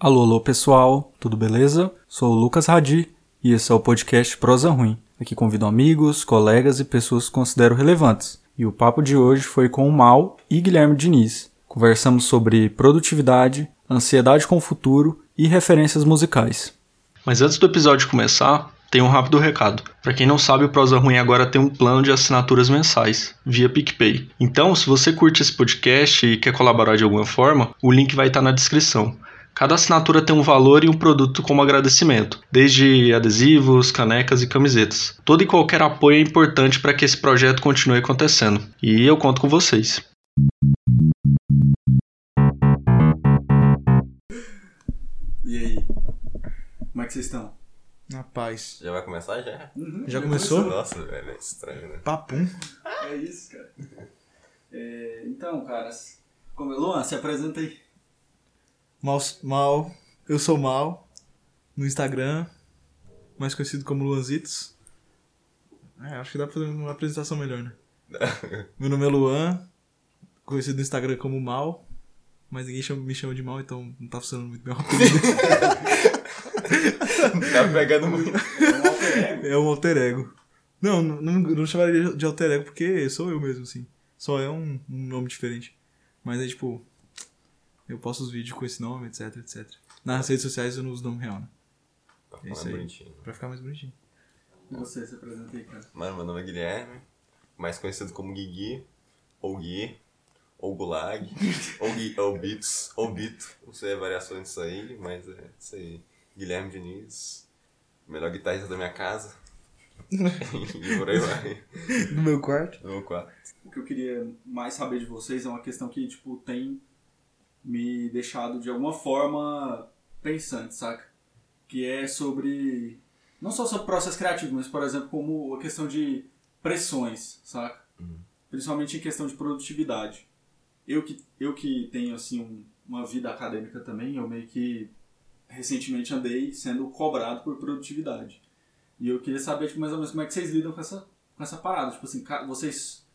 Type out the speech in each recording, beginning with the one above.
Alô, alô pessoal, tudo beleza? Sou o Lucas Radi e esse é o podcast Prosa Ruim. Aqui convido amigos, colegas e pessoas que considero relevantes. E o papo de hoje foi com o Mal e Guilherme Diniz. Conversamos sobre produtividade, ansiedade com o futuro e referências musicais. Mas antes do episódio começar, tem um rápido recado. Para quem não sabe, o Prosa Ruim agora tem um plano de assinaturas mensais via PicPay. Então, se você curte esse podcast e quer colaborar de alguma forma, o link vai estar na descrição. Cada assinatura tem um valor e um produto como agradecimento, desde adesivos, canecas e camisetas. Todo e qualquer apoio é importante para que esse projeto continue acontecendo. E eu conto com vocês. E aí? Como é que vocês estão? Na paz. Já vai começar já? Uhum, Já começou? Nossa, velho, é estranho, né? Papum. É isso, cara. É, então, caras, como... Luan, se apresenta aí. Mal, mal. Eu sou Mal. No Instagram. Mais conhecido como Luanzitos. É, acho que dá pra fazer uma apresentação melhor, né? Meu nome é Luan. Conhecido no Instagram como Mal. Mas ninguém chama- me chama de Mal, então não tá funcionando muito bem o apelido. Tá pegando muito. É um alter ego. Não, não, não, não chamaria de alter ego porque sou eu mesmo, assim. Só é um, um nome diferente. Mas é tipo. Eu posto os vídeos com esse nome, etc, etc. Nas redes sociais eu não uso nome real, né? Tá É falando aí. bonitinho. Pra ficar mais bonitinho. E você, se apresenta aí, cara. Mano, meu nome é Guilherme, mais conhecido como Guigui, ou Gui, ou Gulag, ou, Gui, ou Bits, ou Bito. Não sei a variação disso aí, mas é isso aí. Guilherme Diniz, melhor guitarrista da minha casa. e por aí vai. No meu quarto. No meu quarto. O que eu queria mais saber de vocês é uma questão que, tipo, tem me deixado de alguma forma pensante, saca? Que é sobre. Não só sobre processo criativo, mas, por exemplo, como a questão de pressões, saca? Principalmente em questão de produtividade. Eu que, eu que tenho, assim, um- uma vida acadêmica também, eu meio que recentemente andei sendo cobrado por produtividade. E eu queria saber, tipo, mais ou menos como é que vocês lidam com essa, com essa parada. Tipo assim, vocês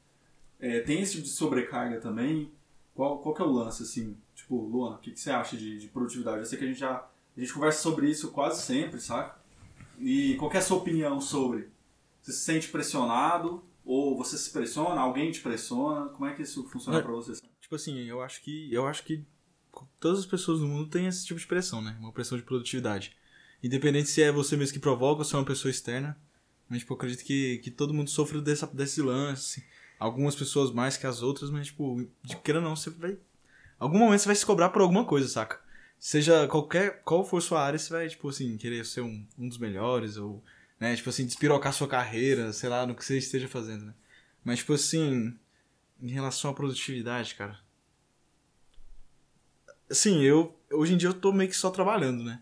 é, tem esse tipo de sobrecarga também? Qual, qual que é o lance, assim? Tipo, Luan, o que, que você acha de, de produtividade? Eu sei que a gente já a gente conversa sobre isso quase sempre, saca? E qual é a sua opinião sobre? Você se sente pressionado? Ou você se pressiona? Alguém te pressiona? Como é que isso funciona É. pra você? Tipo assim, eu acho que. Eu acho que todas as pessoas no mundo têm esse tipo de pressão, né? Uma pressão de produtividade. Independente se é você mesmo que provoca ou se é uma pessoa externa. Mas, tipo, eu acredito que, que todo mundo sofre dessa, desse lance. Algumas pessoas mais que as outras, mas, tipo, de queira não, você vai. Algum momento você vai se cobrar por alguma coisa, saca? Seja qualquer. Qual for sua área, você vai, tipo assim, querer ser um, um dos melhores, ou, né, tipo assim, despirocar sua carreira, sei lá, no que você esteja fazendo, né? Mas, tipo assim, em relação à produtividade, cara. Assim, eu. Hoje em dia eu tô meio que só trabalhando, né?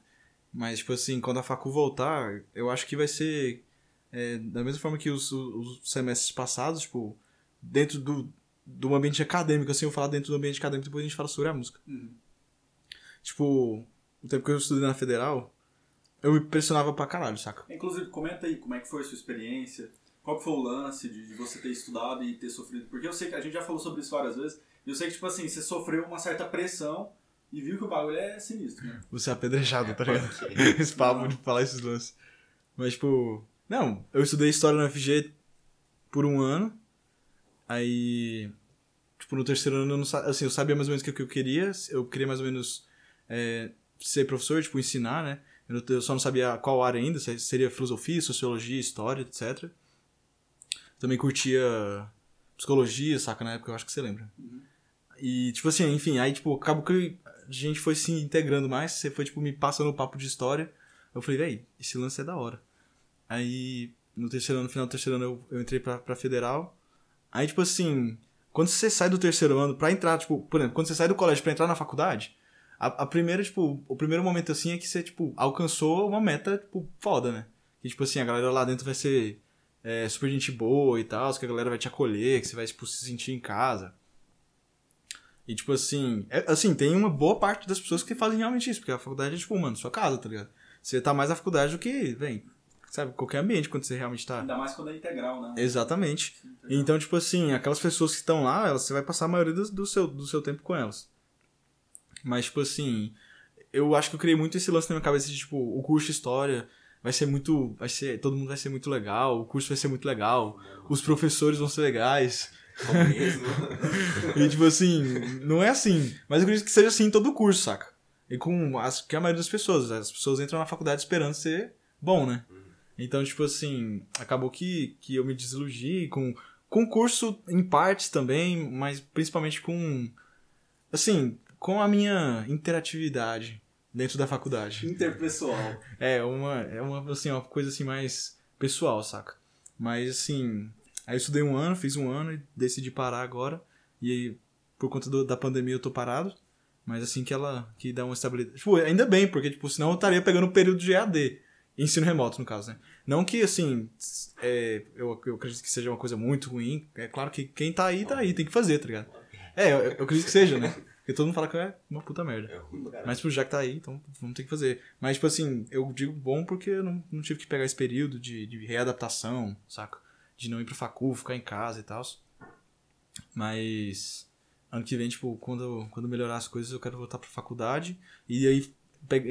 Mas, tipo assim, quando a facu voltar, eu acho que vai ser. é, da mesma forma que os, os semestres passados, tipo, dentro do, do ambiente acadêmico, assim, eu falar dentro do ambiente acadêmico, depois a gente fala sobre a música. Tipo, o tempo que eu estudei na federal, eu me pressionava pra caralho, saca? Inclusive, comenta aí como é que foi a sua experiência. Qual que foi o lance de, de você ter estudado e ter sofrido? Porque eu sei que a gente já falou sobre isso várias vezes. E eu sei que, tipo assim, você sofreu uma certa pressão e viu que o bagulho é sinistro, né? Você é apedrejado, tá ligado? Esse papo de falar esses lances. Mas, tipo. Não, eu estudei história na FG por um ano. Aí. Tipo, no terceiro ano eu não assim, eu sabia mais ou menos o que eu queria. Eu queria mais ou menos é, ser professor, tipo, ensinar, né? Eu, só não sabia qual área ainda, se seria filosofia, sociologia, história, etc. Também curtia psicologia, saca? Na época, eu acho que você lembra. E, tipo assim, enfim, aí, tipo, acabou que a gente foi se integrando mais, você foi, tipo, me passando o papo de história. Eu falei, véi, esse lance é da hora. Aí, no terceiro ano, no final do terceiro ano, eu, eu entrei pra, pra federal. Aí, tipo assim, quando você sai do terceiro ano pra entrar, tipo, por exemplo, quando você sai do colégio pra entrar na faculdade, a, a primeira, tipo, o primeiro momento, assim, é que você, tipo, alcançou uma meta, tipo, foda, né? Que, tipo assim, a galera lá dentro vai ser é, super gente boa e tal, que a galera vai te acolher, que você vai, tipo, se sentir em casa. E, tipo assim, é- assim, tem uma boa parte das pessoas que fazem realmente isso, porque a faculdade é, tipo, mano, sua casa, tá ligado? Você tá mais na faculdade do que, vem, sabe, qualquer ambiente quando você realmente tá. Ainda mais quando é integral, né? Exatamente. Então, tipo assim, aquelas pessoas que estão lá, elas, você vai passar a maioria do, do seu, do seu tempo com elas. Mas, tipo assim, eu acho que eu criei muito esse lance na minha cabeça de, tipo, o curso de história vai ser muito. Vai ser. Todo mundo vai ser muito legal, o curso vai ser muito legal, os professores vão ser legais. É mesmo. E tipo assim, não é assim. Mas eu acredito que seja assim em todo o curso, saca? E com as, que a maioria das pessoas. As pessoas entram na faculdade esperando ser bom, né? Então, tipo assim, acabou que, que eu me desiludi com, com o curso em partes também, mas principalmente com. Assim, com a minha interatividade dentro da faculdade. Interpessoal. É uma, é uma, assim, uma coisa assim mais pessoal, saca? Mas assim, aí eu estudei um ano, fiz um ano e decidi parar agora. E aí, por conta do- da pandemia eu tô parado. Mas assim que ela que dá uma estabilidade. Tipo, ainda bem, porque tipo, senão eu estaria pegando o período de EAD. Ensino remoto, no caso, né? Não que, assim, é, eu, eu acredito que seja uma coisa muito ruim. É claro que quem tá aí, tá aí, tem que fazer, tá ligado? É, eu, eu acredito que seja, né? Porque todo mundo fala que é uma puta merda. É ruim pra. Mas, tipo, já que tá aí, então vamos ter que fazer. Mas, tipo assim, eu digo bom porque eu não, não tive que pegar esse período de, de readaptação, saca? De não ir pro facu, ficar em casa e tal. Mas, ano que vem, tipo, quando, quando melhorar as coisas, eu quero voltar pra faculdade. E aí,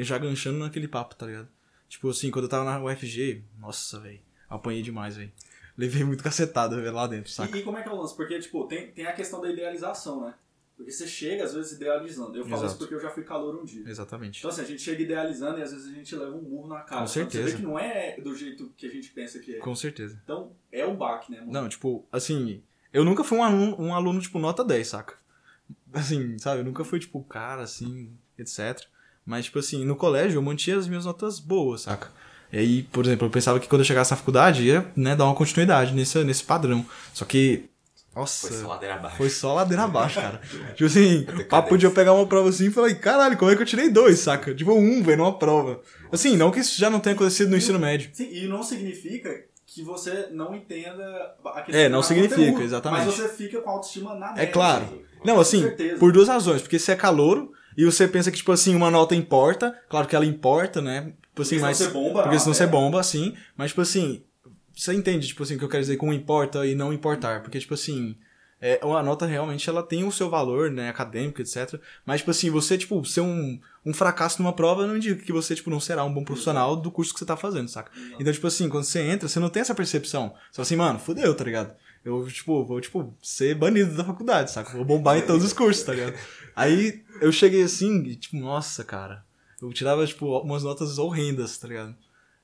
já ganchando naquele papo, tá ligado? Tipo assim, quando eu tava na UFG, nossa, velho, apanhei demais, velho. Levei muito cacetada velho, lá dentro, saca? E, e como é que é o lance? Porque, tipo, tem, tem a questão da idealização, né? Porque você chega, às vezes, idealizando. Eu falo Exato. isso porque eu já fui calor um dia. Exatamente. Então, assim, a gente chega idealizando e às vezes a gente leva um murro na cara. Com Então, Você certeza. vê que não é do jeito que a gente pensa que é. Com certeza. Então, é um baque, né, mano? Não, tipo, assim, eu nunca fui um aluno, um aluno, tipo, nota 10, saca? Assim, sabe? Eu nunca fui, tipo, cara, assim, etc. Mas, tipo assim, no colégio eu mantinha as minhas notas boas, saca? E aí, por exemplo, eu pensava que quando eu chegasse na faculdade ia, né, dar uma continuidade nesse, nesse padrão. Só que, nossa, Foi só ladeira abaixo. foi só ladeira abaixo, cara. tipo assim, papo de eu pegar uma prova assim e falar, caralho, como é que eu tirei dois, saca? Tipo, um, velho, numa prova. Assim, não que isso já não tenha acontecido no ensino médio. Sim, e não significa que você não entenda a questão É, não significa, conteúdo, exatamente. Mas você fica com a autoestima na É média, claro. assim. Não, assim, por duas razões. Porque você é calouro e você pensa que, tipo assim, uma nota importa. Claro que ela importa, né? Tipo assim, Porque senão você bomba porque senão você matéria. bomba, assim. Mas, tipo assim, você entende, tipo assim, o que eu quero dizer com importa e não importar. Porque, tipo assim, é, a nota realmente ela tem o seu valor, né, acadêmico, etc. Mas, tipo assim, você, tipo, ser um, um fracasso numa prova não indica que você, tipo, não será um bom profissional do curso que você tá fazendo, saca? Então, tipo assim, quando você entra, você não tem essa percepção. Você fala assim, mano, fudeu, tá ligado? Eu, tipo, vou, tipo, ser banido da faculdade, saca? Vou bombar em todos os cursos, tá ligado? Aí eu cheguei assim, e, tipo, nossa, cara. Eu tirava, tipo, umas notas horrendas, tá ligado?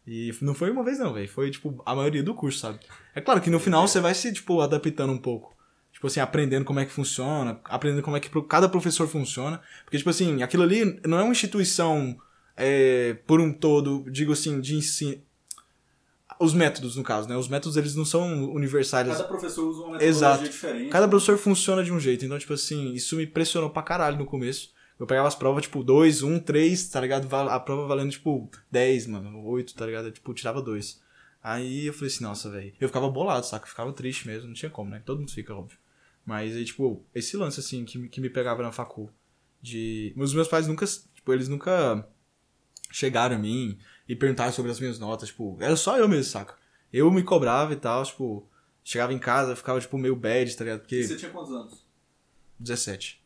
E não foi uma vez não, velho. Foi, tipo, a maioria do curso, sabe? É claro que no final você vai se, tipo, adaptando um pouco. Tipo assim, aprendendo como é que funciona, aprendendo como é que cada professor funciona. Porque, tipo assim, aquilo ali não é uma instituição é, por um todo, digo assim, de ensino. Os métodos, no caso, né? Os métodos, eles não são universais. Cada professor usa uma metodologia Exato. diferente. Cada professor funciona de um jeito. Então, tipo assim, isso me pressionou pra caralho no começo. Eu pegava as provas, tipo, 2, 1, 3, tá ligado? A prova valendo, tipo, 10, mano, 8, tá ligado? Eu, tipo, tirava 2. Aí eu falei assim, nossa, velho. Eu ficava bolado, saca? Eu ficava triste mesmo, não tinha como, né? Todo mundo fica, óbvio. Mas aí, tipo, esse lance, assim, que, me- que me pegava na facu. De. Os meus pais nunca. Tipo, eles nunca chegaram a mim e perguntaram sobre as minhas notas. Tipo, era só eu mesmo, saca? Eu me cobrava e tal, tipo. Chegava em casa, eu ficava, tipo, meio bad, tá ligado? E Porque. você tinha quantos anos? 17.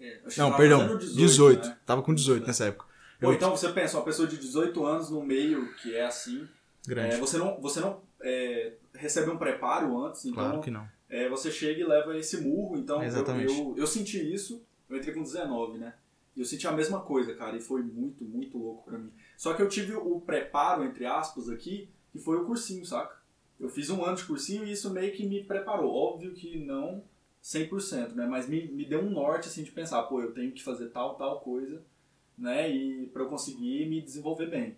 É, Não, perdão, fazendo 18. 18. né? Tava com 18 nessa época. Ou Eu- então você pensa, uma pessoa de 18 anos no meio que é assim, Grande. é, você não, você não é, recebe um preparo antes, então claro que não. é, você chega e leva esse murro. Então eu- Exatamente. Eu, eu, senti isso, eu entrei com 19, né? E eu senti a mesma coisa, cara, e foi muito, muito louco pra mim. Só que eu tive o preparo, entre aspas, aqui, que foi o cursinho, saca? Eu fiz um ano de cursinho e isso meio que me preparou. Óbvio que não 100%, né? Mas me, me deu um norte, assim, de pensar, pô, eu tenho que fazer tal, tal coisa, né? E pra eu conseguir me desenvolver bem.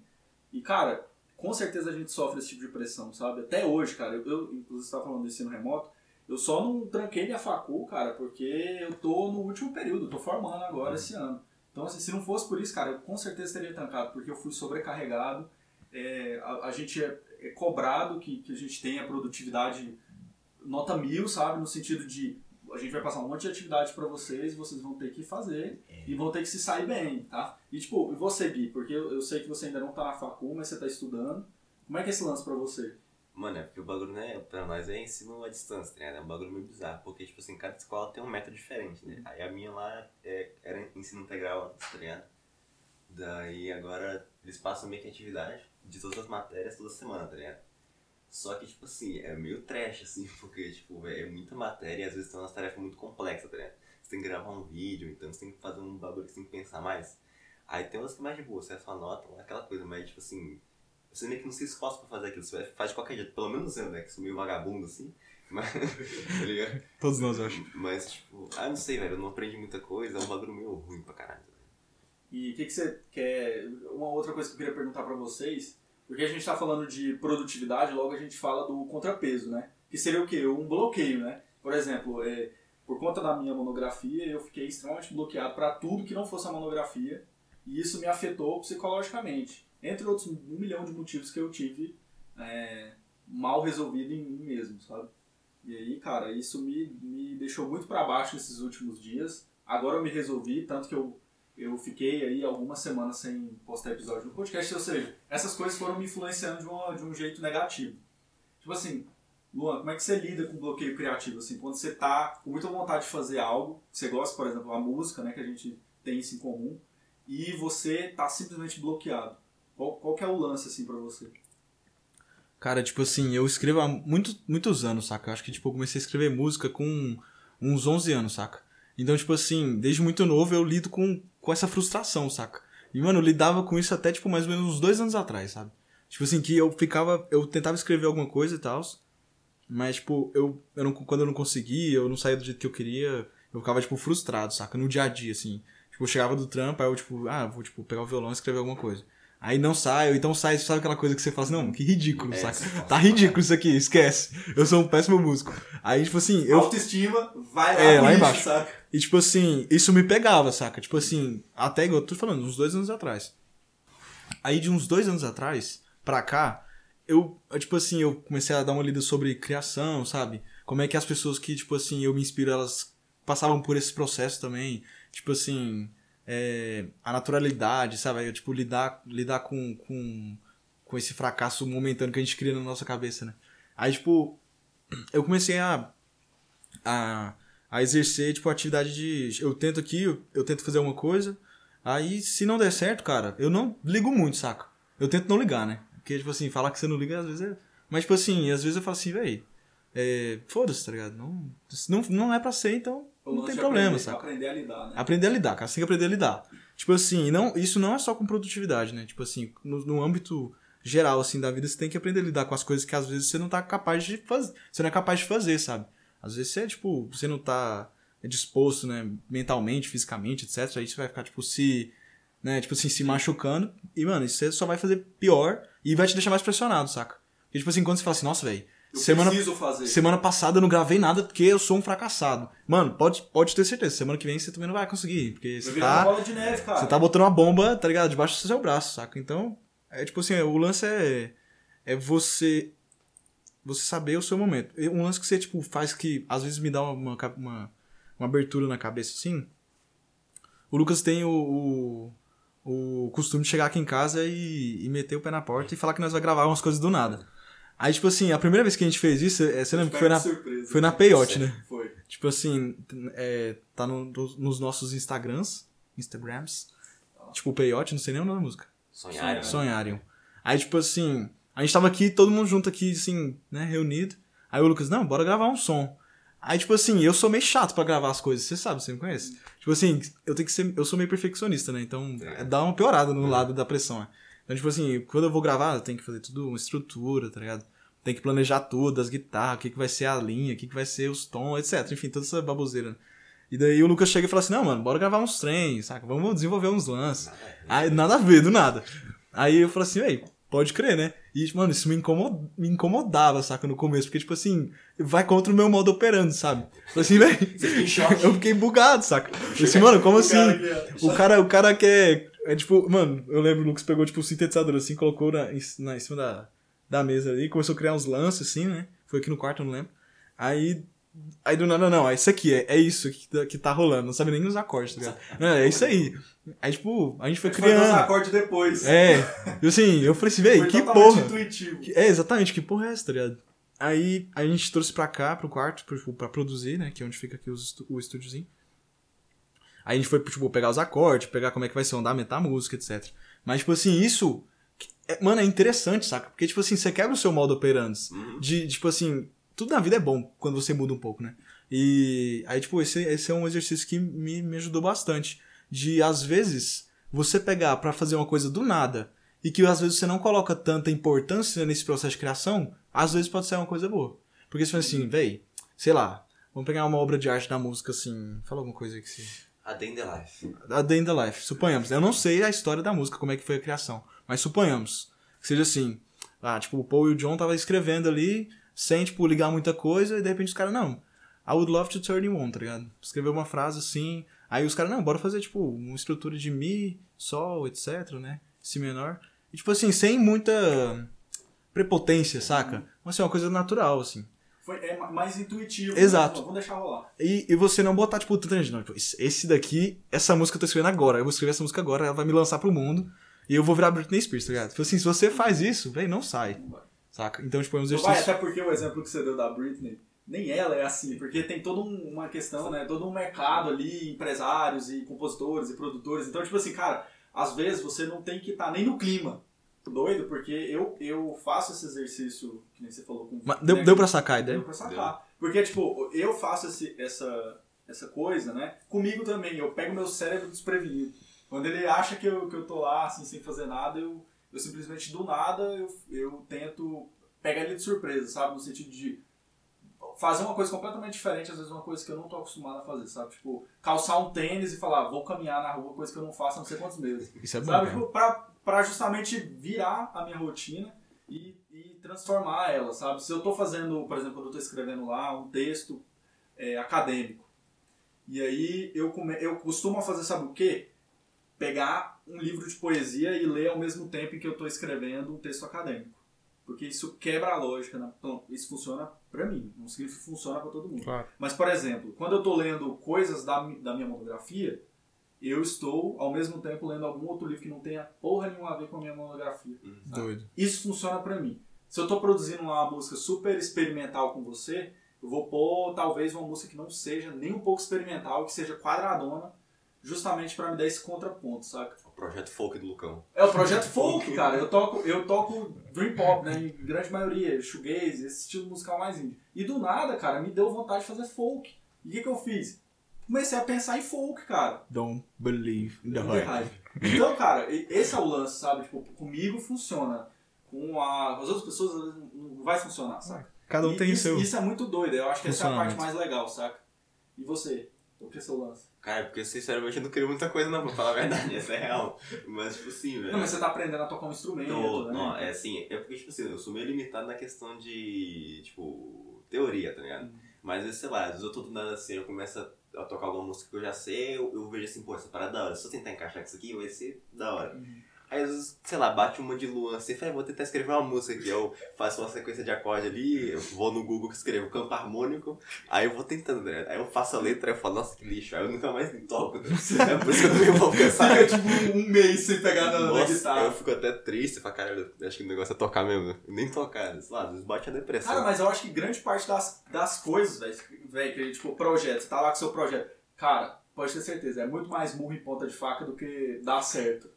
E, cara, com certeza a gente sofre esse tipo de pressão, sabe? Até hoje, cara, eu, eu inclusive, você tá falando do ensino remoto, eu só não tranquei minha facu, cara, porque eu tô no último período, tô formando agora esse ano. Então, assim, se não fosse por isso, cara, eu com certeza teria trancado, porque eu fui sobrecarregado. É, a, a gente é, é cobrado que, que a gente tenha produtividade nota mil, sabe? No sentido de a gente vai passar um monte de atividade pra vocês, vocês vão ter que fazer e vão ter que se sair bem, tá? E tipo, e você, Gui, porque eu, eu sei que você ainda não tá na facu, mas você tá estudando. Como é que é esse lance pra você? Mano, é porque o bagulho, né, pra nós é ensino à distância, né? É um bagulho meio bizarro, porque, tipo assim, cada escola tem um método diferente, né? Aí a minha lá é, era ensino integral tá ligado? Daí agora eles passam meio que atividade de todas as matérias toda semana, tá ligado? Só que, tipo assim, é meio trash, assim, porque, tipo, véio, é muita matéria e às vezes tem umas tarefas muito complexas, tá ligado? Você tem que gravar um vídeo, então você tem que fazer um bagulho que você tem que pensar mais. Aí tem umas que é mais de boa, você só nota, aquela coisa, mas, tipo assim, você meio que não se esforça pra fazer aquilo, você faz de qualquer jeito, pelo menos eu, né, que sou meio vagabundo, assim. Mas, tá ligado? Todos nós, eu acho. Mas, tipo, ah, não sei, velho, eu não aprendi muita coisa, é um bagulho meio ruim pra caralho. E o que, que você quer. Uma outra coisa que eu queria perguntar pra vocês, porque a gente tá falando de produtividade, logo a gente fala do contrapeso, né? Que seria o quê? Um bloqueio, né? Por exemplo, é, por conta da minha monografia, eu fiquei extremamente bloqueado para tudo que não fosse a monografia, e isso me afetou psicologicamente. Entre outros um milhão de motivos que eu tive é, mal resolvido em mim mesmo, sabe? E aí, cara, isso me, me deixou muito para baixo nesses últimos dias. Agora eu me resolvi, tanto que eu, eu fiquei aí algumas semanas sem postar episódio no podcast. Ou seja, essas coisas foram me influenciando de, uma, de um jeito negativo. Tipo assim, Luan, como é que você lida com bloqueio criativo? Assim, quando você tá com muita vontade de fazer algo, você gosta, por exemplo, a música, né, que a gente tem isso em comum, e você tá simplesmente bloqueado. Qual, qual que é o lance, assim, pra você? Cara, tipo assim, eu escrevo há muito, muitos anos, saca? Eu acho que, tipo, eu comecei a escrever música com uns 11 anos, saca? Então, tipo assim, desde muito novo eu lido com, com essa frustração, saca? E, mano, eu lidava com isso até, tipo, mais ou menos uns dois anos atrás, sabe? Tipo assim, que eu ficava, eu tentava escrever alguma coisa e tal, mas, tipo, eu, eu não, quando eu não conseguia, eu não saía do jeito que eu queria, eu ficava, tipo, frustrado, saca? No dia a dia, assim. Tipo, eu chegava do trampo, aí eu, tipo, ah, vou, tipo, pegar o violão e escrever alguma coisa. Aí não sai, ou então sai, sabe aquela coisa que você fala assim, não, que ridículo, É, saca? Tá ridículo isso aqui, esquece. Eu sou um péssimo músico. Aí, tipo assim, eu. Autoestima, vai lá, É, lá lixo, embaixo. saca? E tipo assim, isso me pegava, saca? Tipo assim, até eu tô falando, uns dois anos atrás. Aí de uns dois anos atrás, pra cá, eu, tipo assim, eu comecei a dar uma lida sobre criação, sabe? Como é que as pessoas que, tipo assim, eu me inspiro, elas passavam por esse processo também. Tipo assim, é, a naturalidade, sabe? Eu, tipo, lidar, lidar com, com, com esse fracasso momentâneo que a gente cria na nossa cabeça, né? Aí, tipo, eu comecei a, a, a exercer, tipo, a atividade de... Eu tento aqui, eu, eu tento fazer alguma coisa, aí se não der certo, cara, eu não ligo muito, saca? Eu tento não ligar, né? Porque, tipo assim, falar que você não liga, às vezes é... Mas, tipo assim, às vezes eu falo assim, véi, é, foda-se, tá ligado? Não, não, não é pra ser, então não tem de problema, aprender, saca? Aprender a lidar, né? Aprender a lidar, cara. Você tem que aprender a lidar. Tipo assim, não, isso não é só com produtividade, né? Tipo assim, no, no âmbito geral, assim, da vida, você tem que aprender a lidar com as coisas que às vezes você não tá capaz de fazer. Você não é capaz de fazer, sabe? Às vezes você é, tipo, você não tá disposto, né, mentalmente, fisicamente, etc. Aí você vai ficar, tipo, se. Né, tipo assim, se machucando. E, mano, isso você só vai fazer pior e vai te deixar mais pressionado, saca? Porque, tipo assim, quando você fala assim, nossa, velho, Eu semana, preciso fazer. Semana passada eu não gravei nada porque eu sou um fracassado. Mano, pode, pode ter certeza. Semana que vem você também não vai conseguir. Porque você tá, neve, você tá botando uma bomba, tá ligado? Debaixo do seu braço, saca? Então, é tipo assim, o lance é, é você você saber o seu momento. Um lance que você, tipo, faz que às vezes me dá uma, uma, uma, uma abertura na cabeça, assim. O Lucas tem o, o, o costume de chegar aqui em casa e, e meter o pé na porta e falar que nós vai gravar umas coisas do nada. Aí, tipo assim, a primeira vez que a gente fez isso, é, você lembra que foi na, Surpresa. foi na Peyote, né? Foi. Tipo assim, é, tá no- nos- nos nossos Instagrams, Instagrams, tipo Peyote, não sei nem o nome da música. Sonhar, né? Sonharium. Aí, tipo assim, a gente tava aqui, todo mundo junto aqui, assim, né, reunido. Aí o Lucas, não, bora gravar um som. Aí, tipo assim, eu sou meio chato pra gravar as coisas, você sabe, você me conhece. Tipo assim, eu tenho que ser, eu sou meio perfeccionista, né, então É. dá uma piorada no lado da pressão, né. Então, tipo assim, quando eu vou gravar, eu tenho que fazer tudo uma estrutura, tá ligado? Tem que planejar tudo, as guitarras, o que, que vai ser a linha, o que, que vai ser os tons, etc. Enfim, toda essa baboseira. né? E daí o Lucas chega e fala assim, não, mano, bora gravar uns trem, saca? Vamos desenvolver uns lances. Aí, nada a ver, do nada. Aí eu falo assim, véi, pode crer, né? E, mano, isso me, incomod... me incomodava, saca, no começo, porque, tipo assim, vai contra o meu modo operando, sabe? Falei assim, Você fica em choque. eu fiquei bugado, saca? Falei assim, mano, como assim? O cara, o cara quer. É tipo, mano, eu lembro o Lucas pegou, tipo, o sintetizador assim, colocou na, em, na, em cima da, da mesa ali, começou a criar uns lances assim, né? Foi aqui no quarto, eu não lembro. Aí. Aí do nada, não, é isso aqui, é, é isso que tá, que tá rolando. Não sabe nem os acordes, tá ligado? Não, é isso aí. Aí, tipo, a gente foi A gente criando. acordes depois. É. E assim, eu falei assim, Foi que porra. intuitivo. É, exatamente, que porra é essa, tá ligado? Aí a gente trouxe pra cá, pro quarto, pro, tipo, pra produzir, né? Que é onde fica aqui os o estúdiozinho. Aí a gente foi, tipo, pegar os acordes, pegar como é que vai ser andamentar a música, etc. Mas, tipo assim, isso. é- mano, é interessante, saca? Porque, tipo assim, você quebra o seu modo operandi. Uhum. De, tipo assim, tudo na vida é bom quando você muda um pouco, né? E aí, tipo, esse, esse é um exercício que me, me ajudou bastante. De, às vezes, você pegar pra fazer uma coisa do nada e que às vezes você não coloca tanta importância nesse processo de criação, às vezes pode ser uma coisa boa. Porque você fala assim, véi, sei lá, vamos pegar uma obra de arte da música assim, fala alguma coisa que se. A Day in the Life. A Day in the Life, suponhamos. Eu não sei a história da música, como é que foi a criação, mas suponhamos que seja assim. Ah, tipo, o Paul e o John tava escrevendo ali, sem, tipo, ligar muita coisa, e de repente os caras, não, I would love to turn you on, tá ligado? Escreveu uma frase assim, aí os caras, não, bora fazer, tipo, uma estrutura de Mi, Sol, etc, né? Si menor. E, tipo assim, sem muita prepotência, saca? Mas assim, uma coisa natural, assim. Foi, é ma- mais intuitivo. Exato. Né? Vamos deixar rolar. E, e você não botar, tipo, tanta gente, não. Tipo, esse- daqui, essa música eu tô escrevendo agora. Eu vou escrever essa música agora, ela vai me lançar pro mundo. E eu vou virar Britney Spears, tá ligado? Tipo assim, se você faz isso, velho, não sai. Não. Saca? Então, tipo, é um Não vai, até porque o exemplo que você deu da Britney, nem ela é assim, porque tem toda um- uma questão, né? Todo um mercado ali, empresários e compositores e produtores. Então, tipo assim, cara, às vezes você não tem que estar nem no clima. Doido, porque eu, eu faço esse exercício, que nem você falou com Mas deu, né, deu pra sacar a Deu ideia? pra sacar. Porque, tipo, eu faço esse, essa, essa coisa, né? Comigo também. Eu pego meu cérebro desprevenido. Quando ele acha que eu, que eu tô lá, assim, sem fazer nada, eu, eu simplesmente, do nada, eu, eu tento pegar ele de surpresa, sabe? No sentido de fazer uma coisa completamente diferente, às vezes uma coisa que eu não tô acostumado a fazer, sabe? Tipo, calçar um tênis e falar, vou caminhar na rua, coisa que eu não faço há não sei quantos meses. Isso é bom. Sabe? Tipo, pra, pra justamente virar a minha rotina e, e transformar ela, sabe? Se eu tô fazendo, por exemplo, quando eu tô escrevendo lá um texto é, acadêmico, e aí eu, come, eu costumo fazer, sabe o quê? Pegar um livro de poesia e ler ao mesmo tempo em que eu tô escrevendo um texto acadêmico. Porque isso quebra a lógica, né? Então, isso funciona pra mim, não significa que funciona pra todo mundo. Claro. Mas, por exemplo, quando eu estou lendo coisas da, da minha monografia, eu estou, ao mesmo tempo, lendo algum outro livro que não tenha porra nenhuma a ver com a minha monografia. sabe? Doido. Isso funciona pra mim. Se eu estou produzindo uma música super experimental com você, eu vou pôr talvez uma música que não seja nem um pouco experimental, que seja quadradona, justamente pra me dar esse contraponto, saca? O projeto folk do Lucão. É o projeto folk, cara. Eu toco, eu toco dream pop, né? Em grande maioria, shoegaze, esse estilo musical mais indie. E do nada, cara, me deu vontade de fazer folk. E o que, que eu fiz? Comecei a pensar em folk, cara. Don't believe in the The hype. hype. Então, cara, esse é o lance, sabe? Tipo, comigo funciona. Com a, com as outras pessoas não vai funcionar, saca? Cada um E tem o isso, seu. Isso é muito doido. Eu acho que essa é a parte mais legal, saca? E você? O que é seu lance? Cara, porque sinceramente eu não queria muita coisa não, pra falar a verdade, essa é real. Mas tipo assim, velho. Não, mas você tá aprendendo a tocar um instrumento, Tô, né? não, é assim, é porque, tipo assim, eu sou meio limitado na questão de, tipo, teoria, tá ligado? Mas, às vezes, sei lá, às vezes eu tô do nada assim, eu começo a tocar alguma música que eu já sei, eu, eu vejo assim, pô, essa parada é da hora, se eu tentar encaixar isso aqui, vai ser da hora. Aí, às vezes, sei lá, bate uma de Luan assim, fala, vou tentar escrever uma música aqui, eu faço uma sequência de acorde ali, eu vou no Google que escrevo campo harmônico, aí eu vou tentando, né? Aí eu faço a letra, aí eu falo, nossa, que lixo, aí eu nunca mais toco, né? É por isso que eu não me envolvo com essa Fica tipo um mês sem pegar na, na Nossa, guitarra. eu fico até triste, pra caralho, acho que o negócio é tocar mesmo. Nem tocar, sei lá, às vezes bate a depressão. Cara, mas eu acho que grande parte das, das coisas, velho, velho, que tipo, projeto, você tá lá com seu projeto. Cara, pode ter certeza, é muito mais murro em ponta de faca do que dar certo.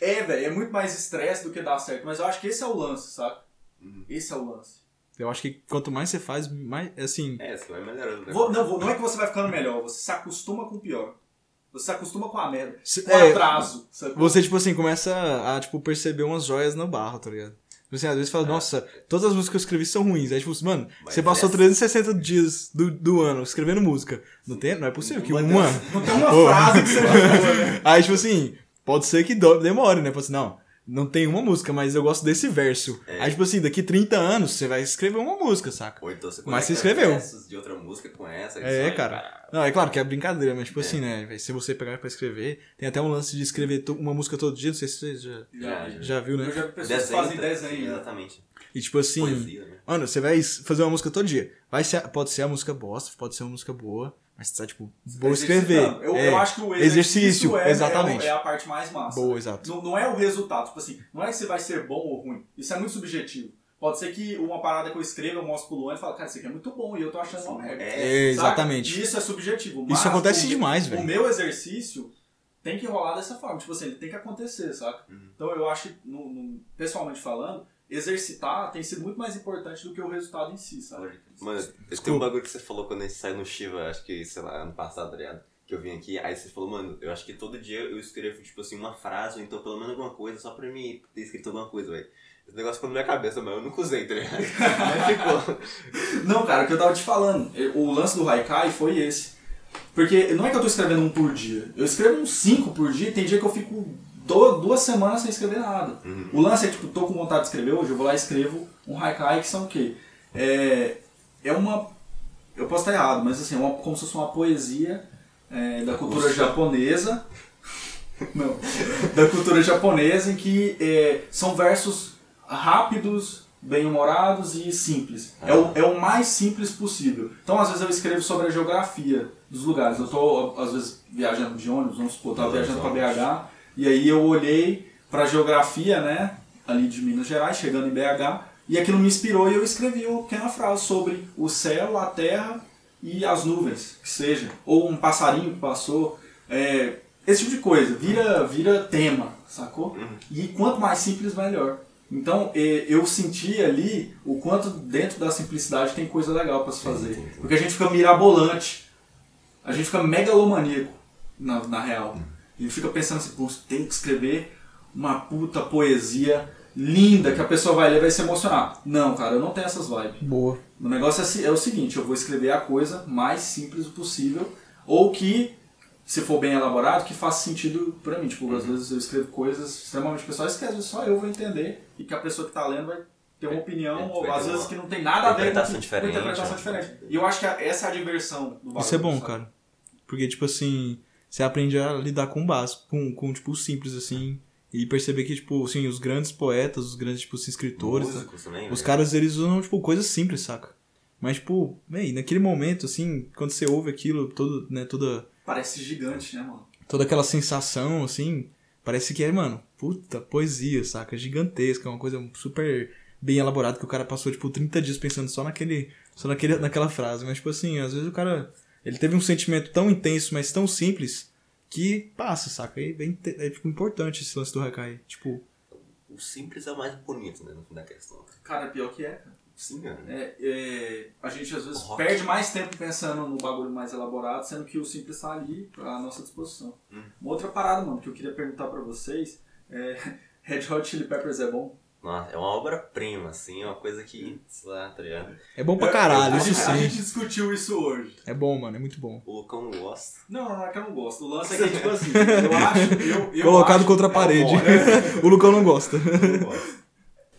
É, velho, é muito mais estresse do que dar certo, mas eu acho que esse é o lance, saca? Uhum. Esse é o lance. Eu acho que quanto mais você faz, mais. Assim. É, você vai melhorando. né? Vou- não, vou- não é que você vai ficando melhor, você se acostuma com o pior. Você se acostuma com a merda, se- com o é, atraso. sacou? você, tipo assim, começa a, tipo, perceber umas joias no barro, tá ligado? Tipo assim, às vezes fala, nossa, todas as músicas que eu escrevi são ruins. Aí, tipo, mano, Mas você passou essa- 360 dias do, do ano escrevendo música. Não, tem, não é possível que um ano. Não tem uma frase que boa, né? Aí, tipo assim, pode ser que demore, né? Pode ser, não, não tem uma música, mas eu gosto desse verso. É. Aí, tipo assim, daqui 30 anos você vai escrever uma música, saca? Ou então você Mas você escreveu. versos de outra música com essa. É, cara. Não, é claro que é brincadeira, mas tipo assim, né? Se você pegar pra escrever, tem até um lance de escrever uma música todo dia, não sei se você já, Já, já. já viu, né? Eu já vi pessoas Desenho, fazem desenho. né? Exatamente. E tipo assim, Poesia, né? mano, você vai fazer uma música todo dia. Vai ser, pode ser a música bosta, pode ser uma música boa, mas você tá tipo, vou escrever. Eu, É, eu acho que o exercício, exercício é, exatamente. É, é a parte mais massa. Boa, exato. Não, não é o resultado. Tipo assim, não é que você vai ser bom ou ruim. Isso é muito subjetivo. Pode ser que uma parada que eu escreva, eu mostro pro Luan e falo, cara, isso aqui é muito bom e eu tô achando uma merda. É, É, exatamente. E isso é subjetivo. Isso acontece o- demais, O velho. meu exercício tem que rolar dessa forma. Tipo assim, ele tem que acontecer, saca? Uhum. Então eu acho no- no- pessoalmente falando, exercitar tem sido muito mais importante do que o resultado em si, sabe? Mano, tem um bagulho que você falou quando a gente saiu no Shiva, acho que, sei lá, ano passado, tá ligado? Que eu vim aqui, aí você falou, mano, eu acho que todo dia eu escrevo, tipo assim, uma frase, ou então pelo menos alguma coisa, só pra mim ter escrito alguma coisa, velho. Esse negócio ficou na minha cabeça, mas eu nunca usei, tá ligado? Aí ficou. Não, cara, o que eu tava te falando, o lance do Haikai foi esse. Porque não é que eu tô escrevendo um por dia. Eu escrevo uns cinco por dia e tem dia que eu fico do- duas semanas sem escrever nada. O lance é tipo, tô com vontade de escrever hoje, eu vou lá e escrevo um Haikai que são o quê? É, é uma. Eu posso estar errado, mas assim, é uma, como se fosse uma poesia é, da cultura japonesa. Não. Da cultura japonesa em que é, são versos rápidos, bem-humorados e simples. É, o, é o mais simples possível. Então, às vezes, eu escrevo sobre a geografia dos lugares. Eu tô, às vezes, viajando de ônibus, vamos supor, eu tava viajando para BH, e aí eu olhei para a geografia, né, ali de Minas Gerais, chegando em BH, e aquilo me inspirou e eu escrevi uma pequena frase sobre o céu, a terra e as nuvens, que seja. Ou um passarinho que passou. é, esse tipo de coisa. Vira, vira tema, sacou? E quanto mais simples, melhor. Então, eh, eu senti ali o quanto dentro da simplicidade tem coisa legal para se fazer. Porque a gente fica mirabolante. A gente fica megalomaníaco, na, na real. E fica pensando assim, pô, tem que escrever uma puta poesia linda que a pessoa vai ler e vai se emocionar. Não, cara, eu não tenho essas vibes. Boa. O negócio é, é o seguinte, eu vou escrever a coisa mais simples possível, ou que, se for bem elaborado, que faça sentido pra mim. Tipo, às vezes eu escrevo coisas extremamente pessoais que às vezes só eu vou entender e que a pessoa que tá lendo vai ter uma opinião, É, ou às vezes uma que não tem nada a ver interpretação com diferente, interpretação né? diferente. E eu acho que essa é a diversão do bagulho. Isso é bom, sabe? cara. Porque, tipo assim, você aprende a lidar com o básico, com, com tipo, o simples, assim. E perceber que, tipo, assim, os grandes poetas, os grandes, tipo, assim, escritores, Músicos também, os velho. caras, eles usam, tipo, coisas simples, saca? Mas, tipo, véi, naquele momento, assim, quando você ouve aquilo, todo, né, toda, Parece gigante, né, mano? toda aquela sensação, assim, parece que é, mano, puta, poesia, saca? Gigantesca, uma coisa super bem elaborada que o cara passou, tipo, 30 dias pensando só naquele, só naquele, naquela frase. Mas, tipo assim, às vezes o cara, ele teve um sentimento tão intenso, mas tão simples, que passa, saca? É, inte- é, tipo, importante esse lance do Haikai. Tipo, O simples é o mais bonito, né, no fim da questão. Cara, pior que é, cara. Sim, cara. É, é, a gente às vezes Rock. perde mais tempo pensando no bagulho mais elaborado, sendo que o simples está ali à nossa disposição. Hum. Uma outra parada, mano, que eu queria perguntar pra vocês é Red Hot Chili Peppers é bom? Nossa, é uma obra-prima, assim, é uma coisa que, sei lá, tá ligado? é bom pra caralho, a, isso gente, a sim. gente discutiu isso hoje. É bom, mano, é muito bom. O Lucão não gosta. Não, não é que eu não gosto. O lance é que, tipo assim, eu acho. Eu, eu Colocado acho- contra a é parede. né? o Lucão não gosta. Não gosta.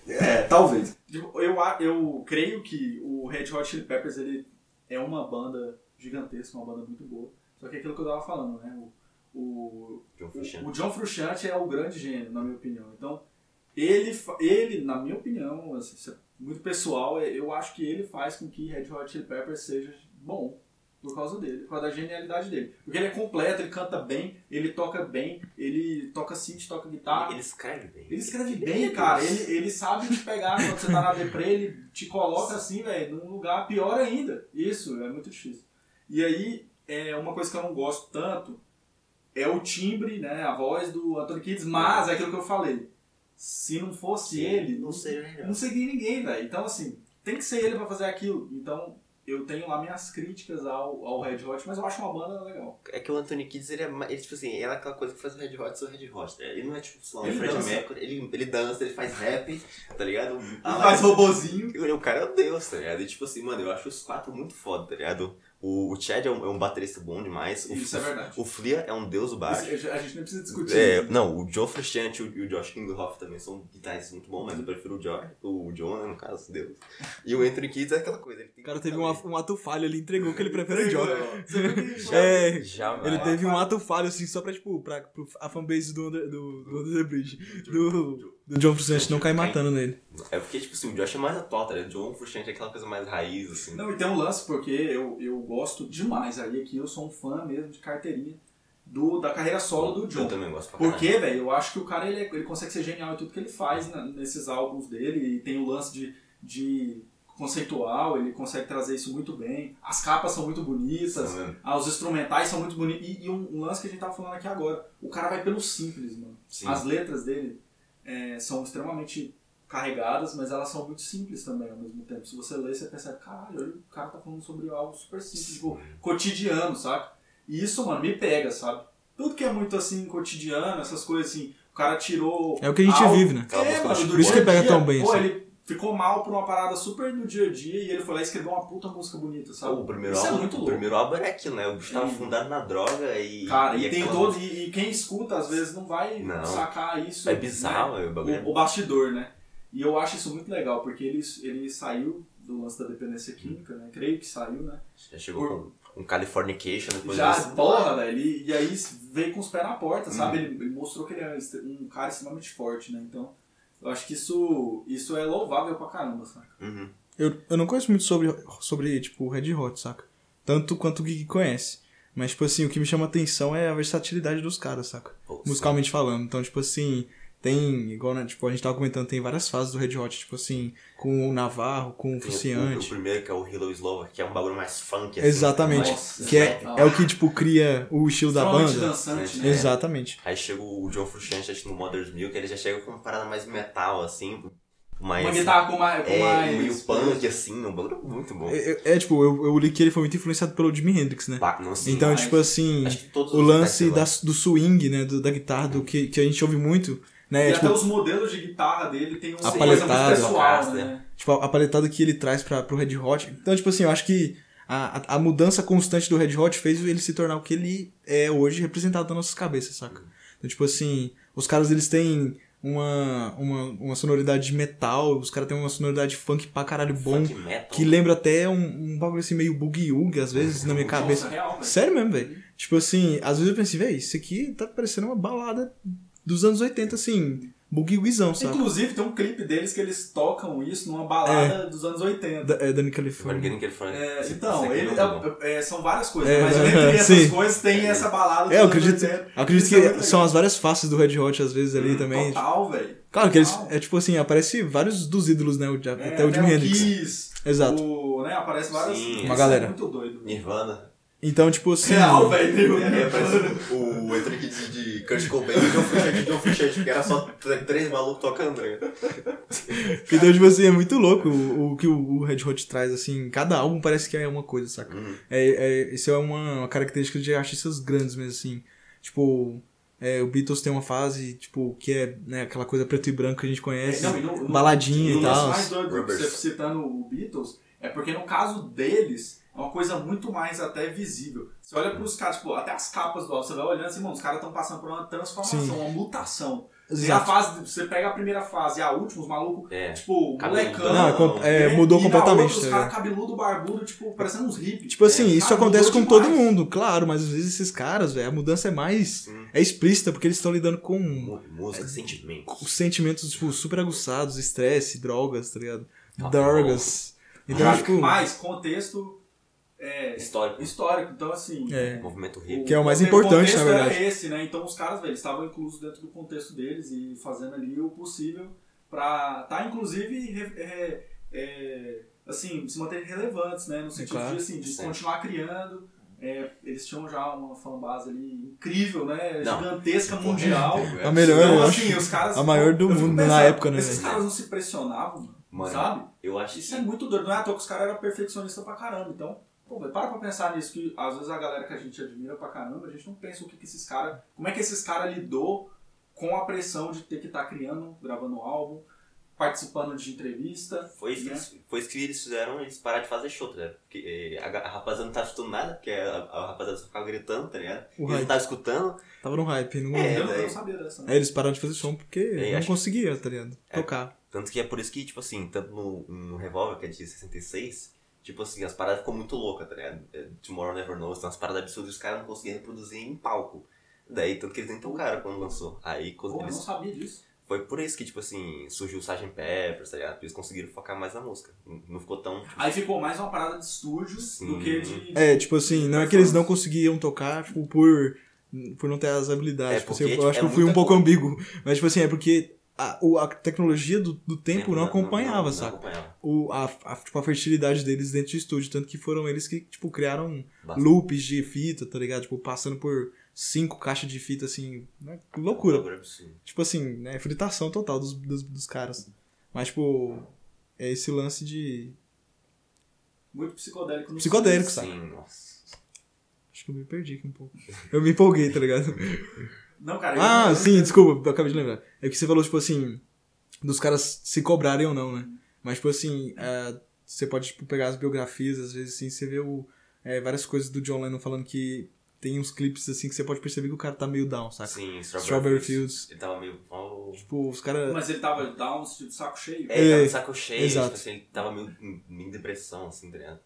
É, talvez. Tipo, Eu, a- eu creio que o Red Hot Chili Peppers ele é uma banda gigantesca, uma banda muito boa. Só que é aquilo que eu tava falando, né? O, o, o, o John Frusciante é o grande gênio, na minha opinião. Então, ele, ele na minha opinião, assim, é muito pessoal, é- eu acho que ele faz com que Red Hot Chili Peppers seja bom. Por causa dele, por causa da genialidade dele. Porque ele é completo, ele canta bem, ele toca bem, ele toca synth, toca guitarra. Ele escreve bem. Ele escreve Ele bem, é cara. Ele, ele sabe te pegar quando você tá na deprê, ele te coloca assim, velho, num lugar pior ainda. Isso, é muito difícil. E aí, é uma coisa que eu não gosto tanto é o timbre, né, a voz do Anthony Kiedis, mas é aquilo que eu falei. Se não fosse ele, não seria melhor. não seria ninguém, velho. Então, assim, tem que ser ele pra fazer aquilo. Então, eu tenho lá minhas críticas ao, ao Red Hot, mas eu acho uma banda legal. É que o Anthony Kids, ele é, ele, tipo assim, ele é aquela coisa que faz o Red Hot ser o Red Hot, né? Ele não é tipo, um Ele Fred dança. Mercury, ele, ele dança, ele faz rap, tá ligado? Ah, Ele faz robozinho. O cara é o Deus, tá ligado? E tipo assim, mano, eu acho os quatro muito foda, tá ligado? O, o Chad é um, é um baterista bom demais. O, Isso é verdade. O Flea é um deus do baixo. Isso, a gente nem precisa discutir É, isso. não, o John Frusciante e o, Josh Kinghoff também são guitarristas muito bons, mas eu prefiro o John, o John, né, no caso, Deus. E o Anthony Kids é aquela coisa, ele tem O cara teve um, saber. um ato falho, ele entregou que ele prefere o John. Você viu que- É, Jamais. ele teve um ato falho, assim, só pra, tipo, pra, pro, a fanbase do Under, do, do Under the Bridge, do, do John Frusciante não cair matando nele. É porque, tipo assim, o Josh é mais atual, tá ligado? O John Frusciante é aquela coisa mais raiz, assim. Não, e tem um lance, porque eu, eu gosto demais aí aqui, eu sou um fã mesmo de carteirinha do, da carreira solo do Eu John. também gosto pra Porque, velho, eu acho que o cara ele, é- ele consegue ser genial em tudo que ele faz né, nesses álbuns dele. E tem o lance de de conceitual, ele consegue trazer isso muito bem. As capas são muito bonitas, ah, os instrumentais são muito bonitos. E, e um, um lance que a gente tava falando aqui agora, o cara vai pelo simples, mano. Sim. As letras dele é, são extremamente carregadas, mas elas são muito simples também ao mesmo tempo. Se você lê, você percebe, caralho, olha, o cara tá falando sobre algo super simples, tipo, cotidiano, saca? E isso, mano, me pega, sabe? Tudo que é muito assim, cotidiano, essas coisas assim, o cara tirou. É o que a gente algo- vive, né? É, música mano, Por isso que pega dia, tão bem, Pô, assim. ele ficou mal por uma parada super no dia a dia e ele foi lá e escreveu uma puta música bonita, sabe? O primeiro, isso é álbum, muito o louco. primeiro álbum era aquilo, né? O bicho tava fundado na droga e. Cara, e, tem aquela todo. E, e quem escuta, às vezes, não vai Não. sacar isso. É bizarro, né? é, o bagulho é- o, o bastidor, né? E eu acho isso muito legal, porque ele, ele saiu do lance da dependência química, né? Creio que saiu, né? Já chegou com um Californication depois Já, desse. porra, velho. E, e aí veio com os pés na porta, Hum. sabe? Ele, ele mostrou que ele é um cara extremamente forte, né? Então, eu acho que isso, isso é louvável pra caramba, sabe? Uhum. Eu, eu não conheço muito sobre, sobre tipo, Red Hot, saca? Tanto quanto o Gui conhece. Mas, tipo assim, o que me chama atenção é a versatilidade dos caras, saca? Pô, Musicalmente falando. Então, tipo assim, tem, igual, né, tipo, a gente tava comentando, tem várias fases do Red Hot, tipo assim, com o Navarro, com o Tem o, primeiro que é o Hello Slova, que é um bagulho mais funk. Assim, Exatamente. Nossa, que é, é o que, tipo, cria o estilo da banda. dançante, né? Exatamente. Aí chega o John Frusciante acho que no Mother's Milk, ele já chega com uma parada mais metal, assim. Mais, Uma guitarra com mais. Com é, mais meio punk, assim, um bagulho muito bom. É, é, é, tipo, eu, eu li que ele foi muito influenciado pelo Jimi Hendrix, né? Não Então, mas- tipo assim, acho que todos o lance da, do swing, né, do- da guitarra, do que, que a gente ouve muito, né? E tipo, até os modelos de guitarra dele tem uma A coisa muito paletada. pessoal, né? né? tipo, a paletada que ele traz pra, pro Red Hot. Então, tipo assim, eu acho que a, a, a mudança constante do Red Hot fez ele se tornar o que ele é hoje representado nas nossas cabeças, saca? Então, tipo assim, os caras, eles têm uma, uma, uma sonoridade de metal, os caras têm uma sonoridade funk pra caralho bom, Funk metal. que lembra até um, um bagulho assim meio boogie-woogie, às vezes, na minha cabeça. real, velho. Sério mesmo, velho. Tipo assim, às vezes eu pensei, velho, isso aqui tá parecendo uma balada dos anos 80, assim, boogie-woogizão, sabe? Inclusive, tem um clipe deles que eles tocam isso numa balada dos anos 80. Da, é, Dani ele fala- É, Isso então, ele, é bom. é- é, são várias coisas, É, mas é, entre essas sim. coisas tem essa balada dos É, eu anos acredito, 80. eu acredito é que são as várias faces do Red Hot, às vezes, ali também. Total, velho. Claro que eles. É tipo assim, aparece vários dos ídolos, né? o- É, até o Jimi Hendrix. Kiss, Exato. O, né, aparece várias... Sim, uma é galera. muito doido. Nirvana. Então, tipo assim. Real, velho. E aí aparece o Entry Kids de Kurt Cobain e o John Frusciante, John Frusciante, porque era só tr- três malucos tocando, ligado? Então, tipo assim, é muito louco o, o que o, Red Hot traz, assim. Cada álbum parece que é uma coisa, saca? Uhum. É, é, isso é uma, uma característica de artistas grandes mesmo, assim. Tipo, é, o Beatles tem uma fase, tipo, que é né, aquela coisa preto e branco que a gente conhece. Não, e no- no- baladinha E e tal. mais doido, você citando o Beatles, é porque no caso deles, é uma coisa muito mais até visível. Você olha pros caras, tipo, até as capas do álbum, você vai olhando assim, mano, os caras estão passando por uma transformação, Sim. uma mutação. Exato. fase, você pega a primeira fase e a última, os malucos, É. tipo, molecão. Não, é com- é, né? mudou e na completamente, outra, os tá caras cabeludo, barbudo, tipo, parecendo uns hippies. Tipo assim, É, isso acontece com todo demais. mundo, claro, mas às vezes esses caras, velho, a mudança é mais. Sim. É explícita, porque eles estão lidando com Música, sentimentos. os sentimentos, tipo, super aguçados, estresse, drogas, tá ligado? And Drogas. Então, Mas, tipo. mais contexto é, Histórico. histórico. Então, assim, É. Movimento hippie. Que é o mais o importante, na verdade. Era esse, né? Então os caras, velho, estavam inclusos dentro do contexto deles e fazendo ali o possível pra tá, inclusive, é, é, assim, se manter relevantes, né? No sentido claro. de, assim, de Sim. continuar criando. É, eles tinham já uma fanbase ali incrível, né? Não. gigantesca, mundial. É A melhor, Então, eu assim, acho. os caras. a maior do mundo na pensando, época, né, Esses caras não se pressionavam, Mano, sabe? eu acho Isso é muito doido. Não é à toa que os caras eram perfeccionistas pra caramba. Então, pô, velho, para pra pensar nisso, que às vezes a galera que a gente admira pra caramba, a gente não pensa o que, que esses caras. Como é que esses caras lidou com a pressão de ter que estar criando, gravando álbum, participando de entrevista. Foi isso, que né? eles, foi isso que eles fizeram, eles pararam de fazer show, tá ligado? Porque eh, a, a rapaziada não tava escutando nada, porque a, a rapaziada só ficava gritando, tá ligado? O Eles não tava escutando. Tava no hype. Não... É, eu, não- eu não sabia dessa. né? Aí eles pararam de fazer som porque É, não acho- conseguia, tá ligado? É. Tocar. Tanto que é por isso que, tipo assim, tanto no, no Revolver, que é de 66, tipo assim, as paradas ficou muito loucas, tá ligado? É, Tomorrow Never Knows, tem umas paradas absurdas e os caras não conseguiam reproduzir em palco. Daí, tanto que eles nem tocaram quando lançou. Aí, quando Pô, eu não eles... sabia disso. Foi por isso que, tipo assim, surgiu o Sgt. Peppers, tá ligado? Eles conseguiram focar mais na música. Não- ficou tão... tipo, Aí ficou mais uma parada de estúdio do que de. É, tipo assim, não é que eles não conseguiam tocar, tipo, por, por não ter as habilidades. É Tipo assim, porque, eu, eu acho tipo, que é eu fui um pouco coisa. ambíguo. Mas, tipo assim, é porque a, o- a tecnologia do, do tempo não acompanhava, não saca? acompanhava. O, a, a, tipo, a fertilidade deles dentro de estúdio. Tanto que foram eles que, tipo, criaram Bastante. loops de fita, tá ligado? Tipo, passando por cinco caixas de fita, assim. né? Loucura. Tipo assim, né? Fritação total dos, dos, dos caras. Mas, tipo, é esse lance de. Muito psicodélico no Psicodélico, saca? Sim, nossa. Acho que eu me perdi aqui um pouco. Eu me empolguei, tá ligado? Não, cara. eu- Ah, eu- sim, desculpa, eu acabei de lembrar. É que você falou, tipo assim, dos caras se cobrarem ou não, né? Mas, tipo assim, é, você pode tipo, pegar as biografias, às vezes, assim, você vê o, é, várias coisas do John Lennon falando que tem uns clipes, assim, que você pode perceber que o cara tá meio down, saca? Sim, Strawberry Strawberry, Fields. Fields. Ele tava meio. Oh. Tipo, os caras... Mas ele tava down, tipo, saco cheio. É, ele tava É, de saco cheio, exato. tipo assim, ele tava meio em, em depressão, assim, tá ligado?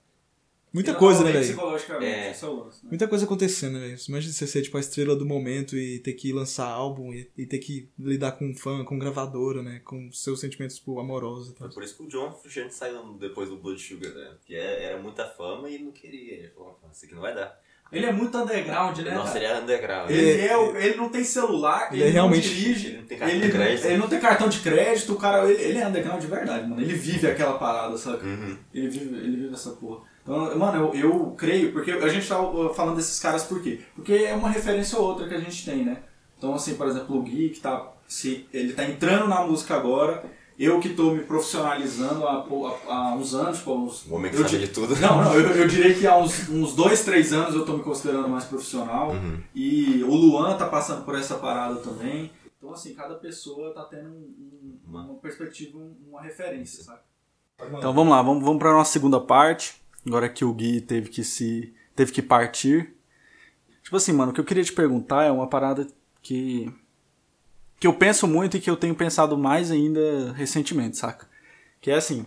Muita Ele coisa, né, velho? Psicologicamente, É. esse é o lance, né? Muita coisa acontecendo, né, velho? Imagina você ser, tipo, a estrela do momento e ter que lançar álbum e, e ter que lidar com fã, com gravadora, né? Com seus sentimentos, tipo, amorosos e tal. Foi por isso que o John Frusciante saiu depois do Blood Sugar, né? Porque é- era muita fama e ele não queria. Ele falou, "Ah, isso aqui não vai dar. Ele é muito underground, né? Nossa, ele era underground. Ele, é o- ele não tem celular, Ele ele, é realmente- não dirige, Ele não tem cartão ele, de crédito. ele não tem cartão de crédito, o cara, ele, ele é underground de verdade, mano. Ele vive aquela parada, sabe? Uhum. Ele vive, ele vive essa porra. Então, mano, eu, eu creio, porque a gente tá uh, falando desses caras por quê? Porque é uma referência ou outra que a gente tem, né? Então, assim, por exemplo, o Gui, que tá, se, ele tá entrando na música agora, eu que tô me profissionalizando há, há, há uns anos, pô, uns, O homem que eu sabe de tudo. Não, não, eu, eu diria que há uns, uns dois, três anos eu tô me considerando mais profissional. Uhum. E o Luan tá passando por essa parada também. Então, assim, cada pessoa tá tendo um- um- uma perspectiva, um- uma referência, sabe? Então vamos lá, vamos, vamos pra nossa segunda parte. Agora que o Gui teve que se. teve que partir. Tipo assim, mano, o que eu queria te perguntar é uma parada que. que eu penso muito e que eu tenho pensado mais ainda recentemente, saca? Que é assim.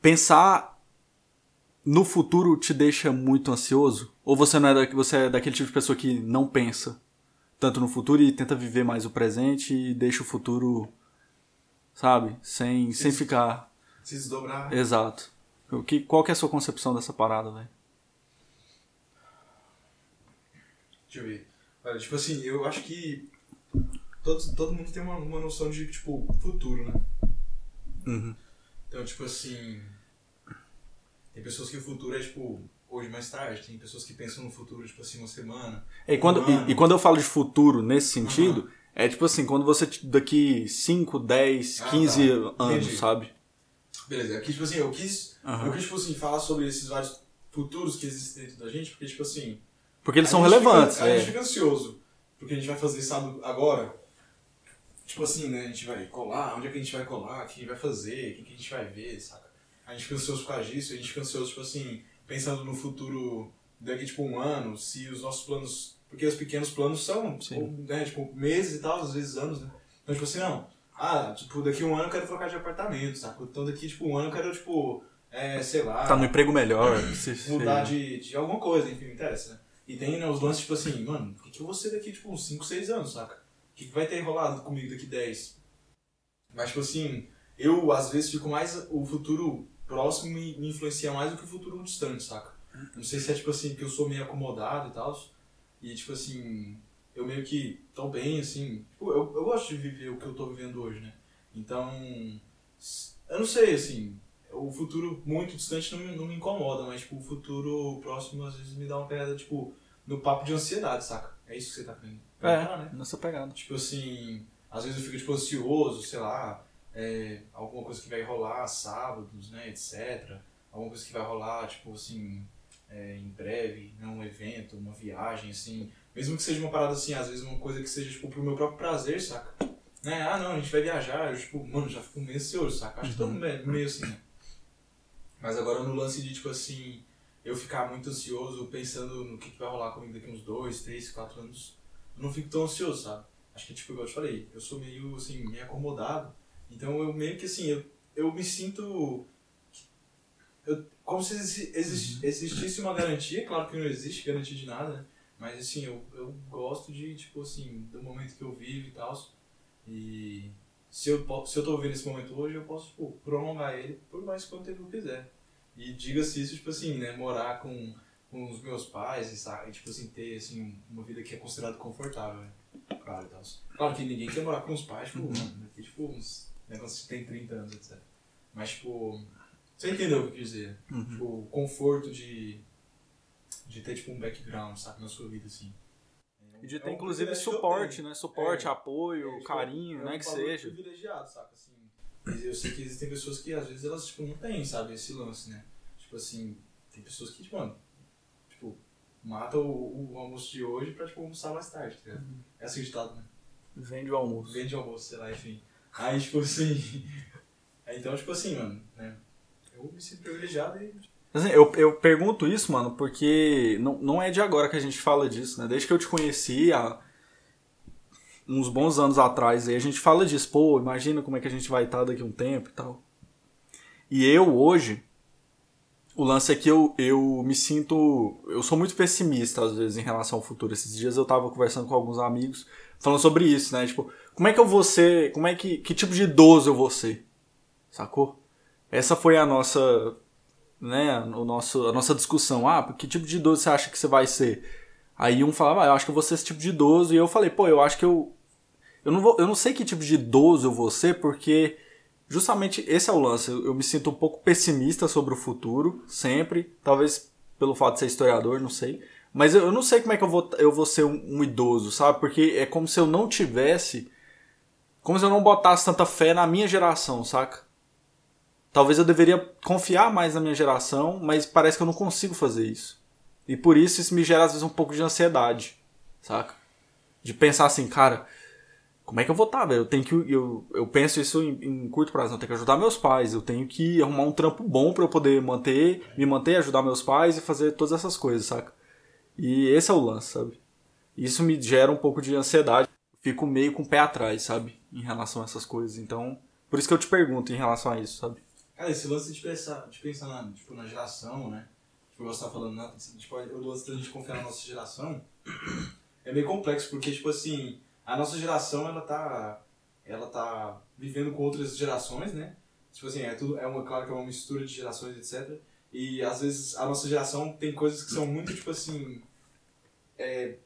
Pensar no futuro te deixa muito ansioso? Ou você não é da, você é daquele tipo de pessoa que não pensa tanto no futuro e tenta viver mais o presente e deixa o futuro, sabe, sem, sem ficar Se desdobrar. exato. O que, qual que é a sua concepção dessa parada, velho? Deixa eu ver. Olha, tipo assim, eu acho que todo, todo mundo tem uma, uma noção de, tipo, futuro, né? Uhum. Então, tipo assim. Tem pessoas que o futuro é, tipo, hoje mais tarde. Tem pessoas que pensam no futuro, tipo assim, uma semana. E quando, um e, e quando eu falo de futuro nesse sentido, é tipo assim, quando você daqui 5, 10, Ah, 15 tá. anos, Entendi. sabe? Beleza, aqui, tipo assim, eu quis. Aham. Eu quis, tipo assim, falar sobre esses vários futuros que existem dentro da gente, porque, tipo assim. Porque eles a são relevantes. Fica, A é. gente fica ansioso. Porque a gente vai fazer, sabe, agora. Tipo assim, né? A gente vai colar, onde é que a gente vai colar, o que a gente vai fazer, o que que a gente vai ver, saca? A gente fica ansioso por causa disso, a gente fica ansioso, tipo assim, pensando no futuro daqui, tipo, um ano, se os nossos planos. Porque os pequenos planos são, Sim. né, tipo, meses e tal, às vezes anos, né? Então, tipo assim, não. Ah, tipo, daqui um ano eu quero trocar de apartamento, saca? Então daqui, tipo, um ano eu quero, tipo, é, sei lá Tá no emprego melhor. mudar de, de alguma coisa, enfim, não interessa, né? E tem né, os lances, tipo assim, mano, o que, que eu vou ser daqui, tipo, uns 5, 6 anos, saca? O que, que vai ter rolado comigo daqui 10? Mas, tipo assim, eu, às vezes, fico mais... O futuro próximo me, me influencia mais do que o futuro distante, saca? Não sei se é, tipo assim, que eu sou meio acomodado e tal, e, tipo assim, eu meio que tô bem, assim... Tipo, eu, eu gosto de viver o que eu tô vivendo hoje, né? Então, eu não sei, assim, o futuro muito distante não me, não me incomoda, mas tipo, o futuro próximo às vezes me dá uma pegada, tipo, no papo de ansiedade, saca? É isso que você tá querendo perguntar, né? É, nessa pegada. Tipo assim, às vezes eu fico tipo ansioso, sei lá, é, alguma coisa que vai rolar sábados, né, etc. Alguma coisa que vai rolar, tipo assim, é, em breve, né, um evento, uma viagem, assim. Mesmo que seja uma parada assim, às vezes uma coisa que seja, tipo, pro meu próprio prazer, saca? Né? Ah, não, a gente vai viajar, eu, tipo, mano, já fico meio ansioso, saca? Acho que todo mundo é meio assim, né? Mas agora no lance de, tipo assim, eu ficar muito ansioso pensando no que, que vai rolar comigo daqui uns dois, três, quatro anos, eu não fico tão ansioso, sabe? Acho que, tipo, igual eu te falei, eu sou meio, assim, meio acomodado. Então eu meio que, assim, eu, eu me sinto... Eu, como se exi- exi- existisse uma garantia, claro que não existe garantia de nada, né? Mas, assim, eu, eu gosto de, tipo, assim, do momento que eu vivo e tal. E se eu, se eu tô vivendo esse momento hoje, eu posso, tipo, prolongar ele por mais quanto tempo eu quiser. E diga-se isso, tipo assim, né? Morar com, com os meus pais e, sabe, tipo assim, ter, assim, uma vida que é considerada confortável, né? claro e tal. Claro que ninguém quer morar com os pais, tipo, mano, aqui, tipo, uns negócios que tem 30 anos, etc. Mas, tipo, você entendeu o que eu quis dizer? Tipo, o conforto de, de ter, tipo, um background, sabe, na sua vida, assim. E de É ter, um inclusive, que suporte, né? Suporte, É. apoio, É, tipo, carinho, é né? um Que valor seja. privilegiado, saca? Assim, eu sei que existem pessoas que às vezes elas tipo, não têm, sabe, esse lance, né? Tipo assim, tem pessoas que, tipo, mano, tipo, mata o, o almoço de hoje pra tipo, almoçar mais tarde, tá ligado? É assim o ditado, né? Vende o almoço. Vende almoço, sei lá, enfim. Aí, tipo assim. então, tipo assim, mano, né? Eu me sinto privilegiado e. Assim, eu, eu pergunto isso, mano, porque não, não é de agora que a gente fala disso, né? Desde que eu te conheci, há uns bons anos atrás, aí a gente fala disso. Pô, imagina como é que a gente vai estar daqui a um tempo e tal. E eu, hoje, o lance é que eu, eu me sinto... Eu sou muito pessimista, às vezes, em relação ao futuro. Esses dias eu tava conversando com alguns amigos, falando sobre isso, né? Tipo, como é que eu vou ser... Como é que... Que tipo de idoso eu vou ser? Sacou? Essa foi a nossa né, o nosso, a nossa discussão. Ah, que tipo de idoso você acha que você vai ser? Aí um falava, ah, eu acho que eu vou ser esse tipo de idoso. E eu falei, pô, eu acho que eu. Eu não, vou, eu não sei que tipo de idoso eu vou ser, porque justamente esse é o lance. Eu, me sinto um pouco pessimista sobre o futuro, sempre. Talvez pelo fato de ser historiador, não sei. Mas eu, eu não sei como é que eu vou, eu vou ser um, um idoso, sabe? Porque é como se eu não tivesse. Como se eu não botasse tanta fé na minha geração, saca? Talvez eu deveria confiar mais na minha geração, mas parece que eu não consigo fazer isso. E por isso isso me gera às vezes um pouco de ansiedade, saca? De pensar assim, cara, como é que eu vou estar, velho? Eu tenho que eu, eu penso isso em, em curto prazo, eu tenho que ajudar meus pais, eu tenho que arrumar um trampo bom para eu poder manter, me manter, ajudar meus pais e fazer todas essas coisas, saca? E esse é o lance, sabe? Isso me gera um pouco de ansiedade. Fico meio com o pé atrás, sabe? Em relação a essas coisas. Então, por isso que eu te pergunto em relação a isso, sabe? Cara, esse lance de pensar, de pensar na, tipo, na geração, né? Tipo, você tá falando, né? Tipo, o lance da gente confiar na nossa geração é meio complexo, porque, tipo assim, a nossa geração, ela tá, ela tá vivendo com outras gerações, né? Tipo assim, é tudo, é uma, claro que é uma mistura de gerações, etc. E, às vezes, a nossa geração tem coisas que são muito, tipo assim, é,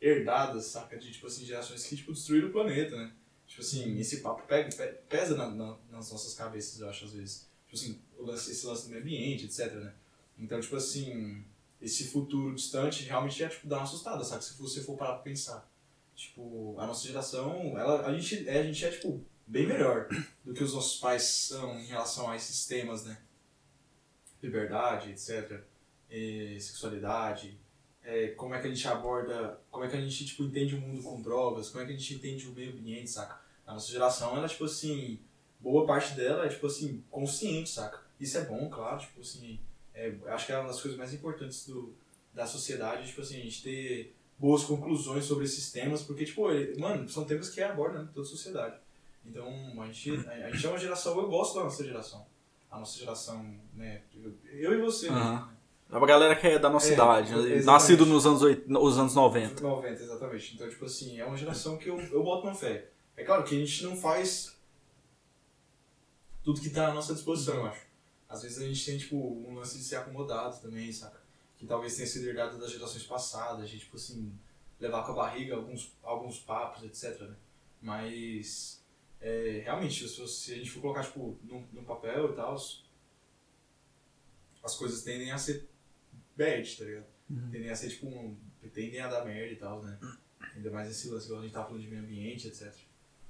herdadas, saca? De, tipo assim, gerações que, tipo, destruíram o planeta, né? Tipo assim, esse papo pega, pe- pesa na- na- nas nossas cabeças, eu acho, às vezes. Tipo assim, esse lance do meio ambiente, etc, né? Então, tipo assim, esse futuro distante realmente é, tipo, dá uma assustada, sabe? Se você for parar pra pensar. Tipo, a nossa geração, ela, a, gente, é, a gente é, tipo, bem melhor do que os nossos pais são em relação a esses temas, né? Liberdade, etc. E sexualidade, é, como é que a gente aborda, como é que a gente, tipo, entende o mundo com drogas, como é que a gente entende o meio ambiente, saca? A nossa geração, ela, tipo assim, boa parte dela é, tipo assim, consciente, saca? Isso é bom, claro, tipo assim, é, acho que é uma das coisas mais importantes do, da sociedade, tipo assim, a gente ter boas conclusões sobre esses temas, porque, tipo, ele- mano, são temas que abordam né, toda a sociedade. Então, a gente, a, a gente é uma geração, eu gosto da nossa geração. A nossa geração, né, eu, eu e você, Aham. né? A galera que é da nossa É, idade, né? exatamente. nascido nos anos, nos anos 90. 90, exatamente. Então, tipo assim, é uma geração que eu, eu boto uma fé. É claro que a gente não faz tudo que tá à nossa disposição, eu acho. Às vezes a gente tem, tipo, um lance de ser acomodado também, saca? Que talvez tenha sido herdado das gerações passadas, de, tipo assim, levar com a barriga alguns, alguns papos, etc, né? Mas, é, realmente, se, a gente for colocar, tipo, num, num papel e tal, as coisas tendem a ser bad, tá ligado? Tendem a ser, tipo, um, tendem a dar merda e tal, né? Ainda mais esse lance, igual a gente tava falando de meio ambiente, etc.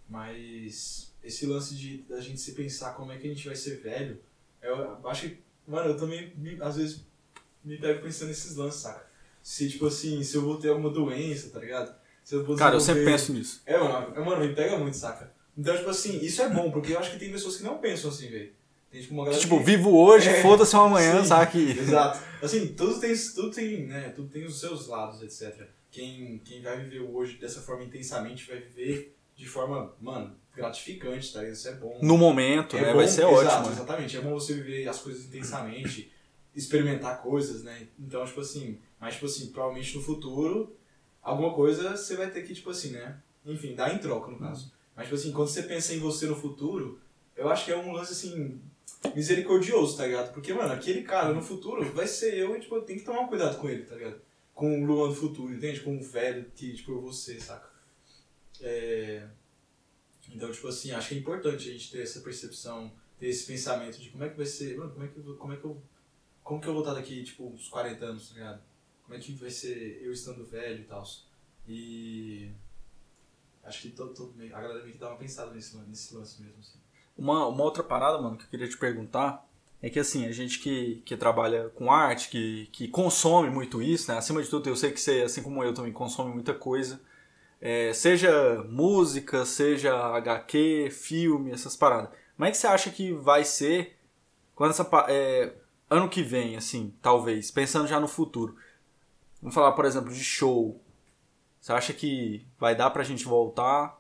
Mas esse lance de da gente se pensar como é que a gente vai ser velho, eu acho que, mano, eu também, me- às vezes, me pego pensando nesses lances, saca? Se, tipo assim, se eu vou ter alguma doença, tá ligado? Se eu vou Cara, eu sempre penso nisso. é, mano, é, mano, me pega muito, saca? Então, tipo assim, isso é bom, porque eu acho que tem pessoas que não pensam assim, velho. Tem, tipo, uma galera Tipo, que... vivo hoje, É, foda-se amanhã, sim. que- Exato. Assim, tudo tem, tudo tem, né, tudo tem os seus lados, etc. Quem, quem vai viver hoje dessa forma intensamente vai viver de forma, mano, gratificante, tá? Isso é bom. No momento, é né? bom, Vai ser exato, ótimo. né? Exatamente. É bom você viver as coisas intensamente, experimentar coisas, né? Então, tipo assim, mas, tipo assim, provavelmente no futuro, alguma coisa você vai ter que, tipo assim, né? Enfim, dar em troca, no caso. Mas, tipo assim, quando você pensa em você no futuro, eu acho que é um lance, assim, misericordioso, tá ligado? Porque, mano, aquele cara no futuro vai ser eu e, tipo, eu tenho que tomar cuidado com ele, tá ligado? Com o Luan do futuro, entende? Com o velho que, tipo, eu vou ser, saca? É, Então, tipo assim, acho que é importante a gente ter essa percepção, ter esse pensamento de como é que vai ser, mano, como é que, como é que eu. Como que eu vou estar daqui, tipo, uns 40 anos, tá ligado? Como é que vai ser eu estando velho e tal. E. Acho que todo, todo, a galera meio que dá uma pensada nesse, nesse lance mesmo, assim. Uma, uma outra parada, mano, que eu queria te perguntar é que, assim, a gente que, que trabalha com arte, que, que consome muito isso, né? Acima de tudo, eu sei que você, assim como eu, também consome muita coisa. É, seja música, seja HQ, filme, essas paradas. Como é que você acha que vai ser quando essa... É, ano que vem, assim, talvez, pensando já no futuro. Vamos falar, por exemplo, de show. Você acha que vai dar pra gente voltar?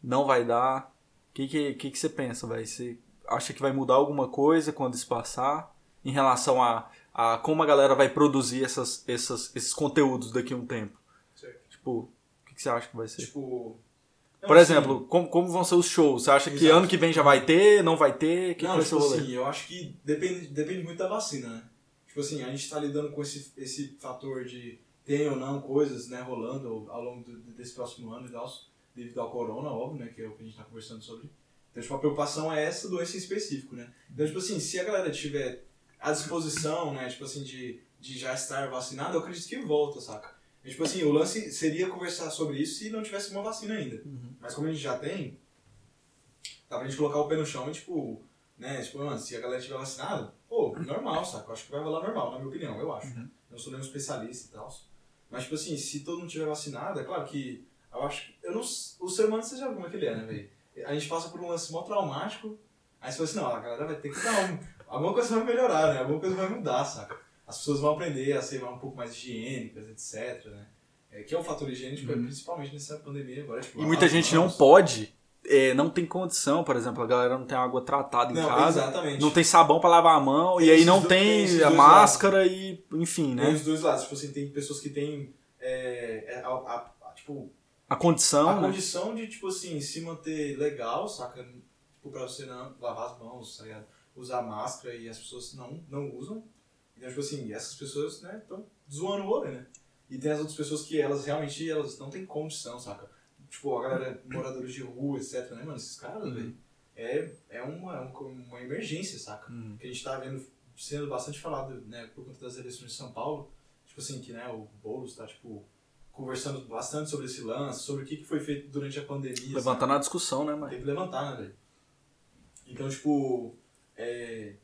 Não vai dar? O que, que, que, que você pensa, velho? Você acha que vai mudar alguma coisa quando isso passar? Em relação a, a como a galera vai produzir essas, essas, esses conteúdos daqui a um tempo? Certo. Tipo, que, que você acha que vai ser? Tipo. não, Por assim, exemplo, como, como vão ser os shows? Você acha que Exato. ano que vem já vai ter? Não vai ter? Que, que não, ser tipo assim, eu acho que depende, depende muito da vacina, né? Tipo assim, a gente tá lidando com esse, esse fator de tem ou não coisas, né, rolando ao longo do- desse próximo ano e tal, devido ao corona, óbvio, né, que é o que a gente tá conversando sobre. Então, tipo, a preocupação é essa doença em específico, né? Então, tipo assim, se a galera tiver à disposição, né, tipo assim, de, de já estar vacinada, eu acredito que volta, saca? E, tipo assim, o lance seria conversar sobre isso se não tivesse uma vacina ainda. Mas como a gente já tem, dá pra gente colocar o pé no chão e, tipo, né, tipo, mano, se a galera tiver vacinada, pô, normal, saca? Eu acho que vai rolar normal, na minha opinião, eu acho. Eu não sou nenhum especialista e tal. Mas, tipo assim, se todo mundo tiver vacinado, é claro que eu acho que. Eu não, o ser humano, você já viu como é que ele é, né, velho? A gente passa por um lance mó traumático, aí você fala assim, não, a galera vai ter que dar um. Alguma coisa vai melhorar, né? Alguma coisa vai mudar, saca? As pessoas vão aprender a ser um pouco mais higiênicas, etc, né? É, que é um fator higiênico, principalmente nessa pandemia agora. Tipo, E muita gente não pode, é, não tem condição, por exemplo, a galera não tem água tratada em Não, casa, exatamente. não tem sabão pra lavar a mão, Tem e aí não do- tem, tem a máscara e, enfim, Tem né? os dois lados. Tipo assim, tem pessoas que têm é, é, a, a- a- tipo, A condição, a né? condição de, tipo assim, se manter legal, saca? Tipo, pra você não lavar as mãos, tá? Usar máscara e as pessoas não, não usam. Então, tipo assim, essas pessoas, né, estão zoando o rolê, né? E tem as outras pessoas que elas realmente elas não têm condição, saca? Tipo, a galera, moradores de rua, etc, né, mano? Esses caras, Uhum. velho, é, é uma, é uma, emergência, saca? Uhum. Que a gente tá vendo, sendo bastante falado, né, por conta das eleições de São Paulo. Tipo assim, que, né, o Boulos tá, tipo, conversando bastante sobre esse lance, sobre o que que foi feito durante a pandemia. Levantando a discussão, né, mãe? Tem que levantar, né, velho? Então, tipo, é,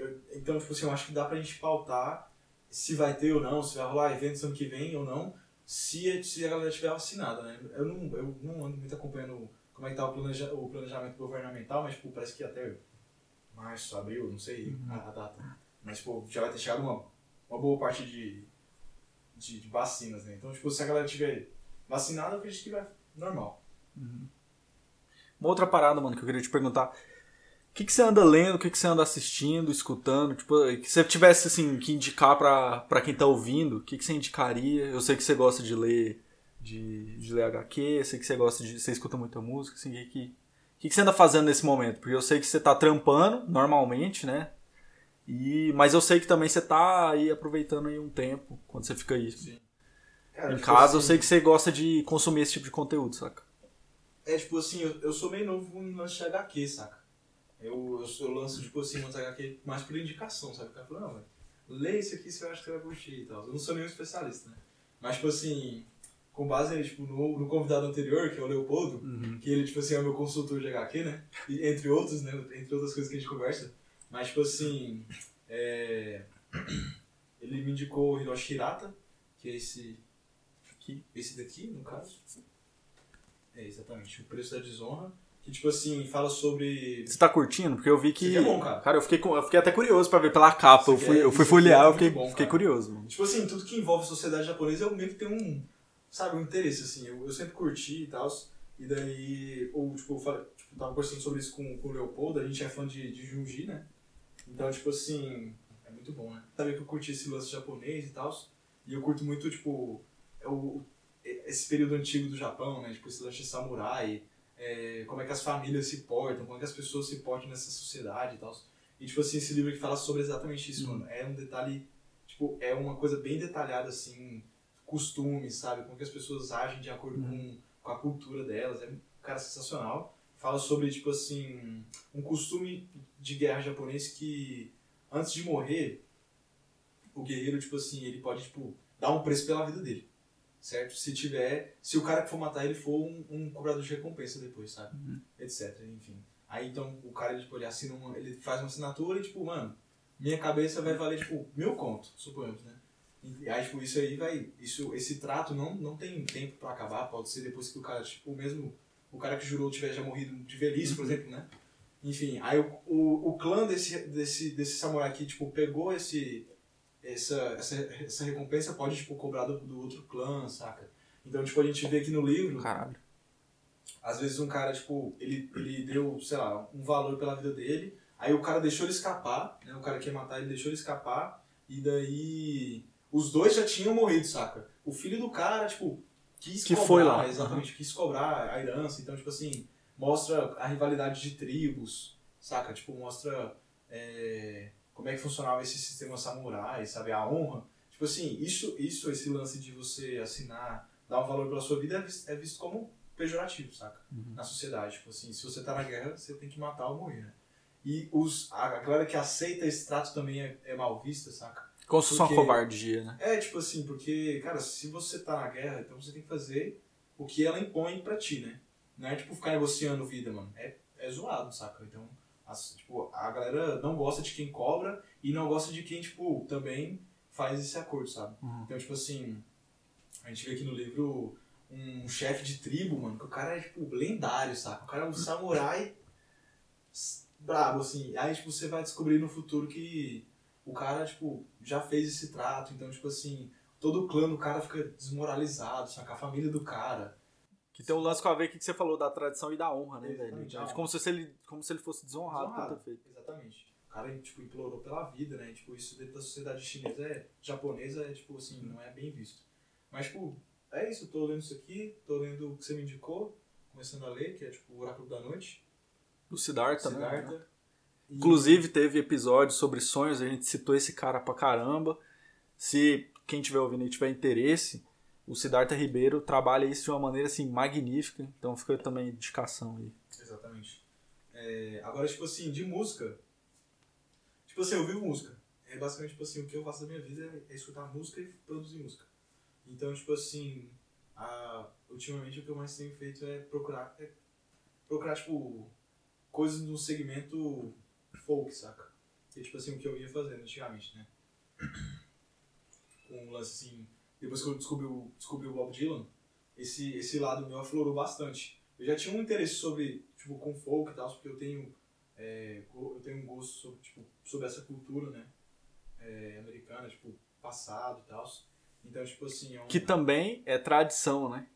eu- então, tipo assim, eu acho que dá pra gente pautar se vai ter ou não, se vai rolar eventos ano que vem ou não, se, se a galera estiver vacinada, né? Eu não, eu não ando muito acompanhando como é que tá o, planeja, o planejamento governamental, mas, tipo, parece que até março, abril, não sei a, a data. Mas, tipo, já vai ter chegado uma, uma boa parte de, de, de vacinas, né? Então, tipo, se a galera estiver vacinada, eu acredito que vai normal. Uma outra parada, mano, que eu queria te perguntar. O que, que você anda lendo, o que, que você anda assistindo, escutando? Tipo, que você tivesse, assim, que indicar pra, pra quem tá ouvindo, o que, que você indicaria? Eu sei que você gosta de ler de, de ler HQ, eu sei que você gosta de. Você escuta muita música, assim, o que, que, o que, que você anda fazendo nesse momento? Porque eu sei que você tá trampando normalmente, né? E, mas eu sei que também você tá aí aproveitando aí um tempo, quando você fica aí Sim. Cara, em tipo casa, eu assim, sei que você gosta de consumir esse tipo de conteúdo, saca? É tipo assim, eu, eu sou meio novo de HQ, saca? Eu, eu, eu lanço, tipo assim, umas HQ mais por indicação, sabe? O cara fala, não, velho, lê isso aqui se eu acho que você vai curtir e tal. Eu não sou nenhum especialista, né? Mas, tipo assim, com base tipo, no, no convidado anterior, que é o Leopoldo, que ele, tipo assim, é o meu consultor de HQ, né? E, entre outros, né? Entre outras coisas que a gente conversa. Mas, tipo assim, é... ele me indicou o Hiroshi Hirata, que é esse aqui, esse daqui, no caso. É, exatamente. O Preço da Desonra. Que, tipo assim, fala sobre... Você tá curtindo? Porque eu vi que. É bom, cara. eu fiquei, eu fiquei até curioso pra ver pela capa. Eu fui, é- eu fui aqui folhear, é eu fiquei, bom, fiquei cara. curioso. mano. Tipo assim, tudo que envolve sociedade japonesa eu meio que tenho um, sabe, um interesse, assim. Eu, eu sempre curti e tal. E daí, ou tipo, eu falei, tipo, tava conversando sobre isso com, com o Leopoldo, a gente é fã de, de Junji, né? Então, tipo assim, é muito bom, né? Sabia que eu curti esse lance japonês e tal. E eu curto muito, tipo, é o, esse período antigo do Japão, né? Tipo, esse lance de samurai, é, como é que as famílias se portam, como é que as pessoas se portam nessa sociedade e tal. E, tipo assim, esse livro que fala sobre exatamente isso, mano. É um detalhe, tipo, é uma coisa bem detalhada, assim, costumes, sabe? Como que as pessoas agem de acordo com, com a cultura delas. É um cara sensacional. Fala sobre, tipo assim, um costume de guerra japonês que antes de morrer, o guerreiro, tipo assim, ele pode, tipo, dar um preço pela vida dele. Certo? Se tiver. Se o cara que for matar ele for um, um cobrador de recompensa depois, sabe? Etc. Enfim. Aí então o cara, ele, tipo, ele assina uma, ele faz uma assinatura e, tipo, mano, minha cabeça vai valer, tipo, mil conto, suponhamos, né? E aí, tipo, isso aí vai. Isso, esse trato não, não tem tempo pra acabar, pode ser depois que o cara, tipo, mesmo o cara que jurou tiver já morrido de velhice, por exemplo, né? Enfim, aí o, o, o clã desse, desse, desse samurai que, tipo, pegou esse, essa, essa, essa recompensa pode, tipo, cobrar do, do outro clã, saca? Então, tipo, a gente vê aqui no livro, Caralho. às vezes um cara, tipo, ele, ele deu, sei lá, um valor pela vida dele, aí o cara deixou ele escapar, né? O cara que ia matar ele deixou ele escapar, e daí os dois já tinham morrido, saca? O filho do cara, tipo, quis Que cobrar, foi lá. exatamente, quis cobrar a herança, então, tipo assim, mostra a rivalidade de tribos, saca? Tipo, mostra é, como é que funcionava esse sistema samurai, sabe? A honra. Tipo assim, isso, isso esse lance de você assinar, dar um valor pela sua vida é visto, é visto como pejorativo, saca? Na sociedade. Tipo assim, se você tá na guerra, você tem que matar ou morrer, né? E os, a galera que aceita esse trato também é, é mal vista, saca? Como se fosse uma covardia, né? É, tipo assim, porque, cara, se você tá na guerra, então você tem que fazer o que ela impõe pra ti, né? Não é tipo ficar negociando vida, mano. É, é zoado, saca? Então, as- tipo, a galera não gosta de quem cobra e não gosta de quem, tipo, também faz esse acordo, sabe? Uhum. Então, tipo assim, a gente vê aqui no livro um chefe de tribo, mano, que o cara é, tipo, lendário, saca? O cara é um samurai brabo, assim. Aí, tipo, você vai descobrir no futuro que o cara, tipo, já fez esse trato. Então, tipo assim, todo o clã do cara fica desmoralizado, saca? A família do cara. Que tem um lance com a ver que você falou da tradição e da honra, né, velho? Exatamente, É honra. como se ele, como se ele fosse desonrado, por ter feito. Exatamente. O cara, tipo, implorou pela vida, né? Tipo, isso dentro da sociedade chinesa, é, japonesa, é, tipo, assim, não é bem visto. Mas, tipo, é isso. Tô lendo isso aqui, tô lendo o que você me indicou, começando a ler, que é, tipo, o Oráculo da Noite, Do Siddhartha, né? E- Inclusive, teve episódio sobre sonhos, a gente citou esse cara pra caramba. Se quem estiver ouvindo e tiver interesse, o Siddhartha Ribeiro trabalha isso de uma maneira assim magnífica. Então fica também indicação aí. Exatamente. É, agora, tipo assim, de música. Tipo assim, eu vivo música. É basicamente, tipo assim, o que eu faço da minha vida é, escutar música e produzir música. Então, tipo assim, a, ultimamente o que eu mais tenho feito é procurar, é procurar, tipo, coisas no segmento folk, saca? Que é, tipo assim, o que eu ia fazendo antigamente, né? Um lance assim, depois que eu descobri o, descobri o Bob Dylan, esse, esse lado meu aflorou bastante. Eu já tinha um interesse sobre, tipo, com folk e tal, porque eu tenho, é, eu tenho um gosto sobre, tipo, sobre essa cultura, né, é, americana, tipo, passado e tal. Então, tipo assim, é um... Que também é tradição, né?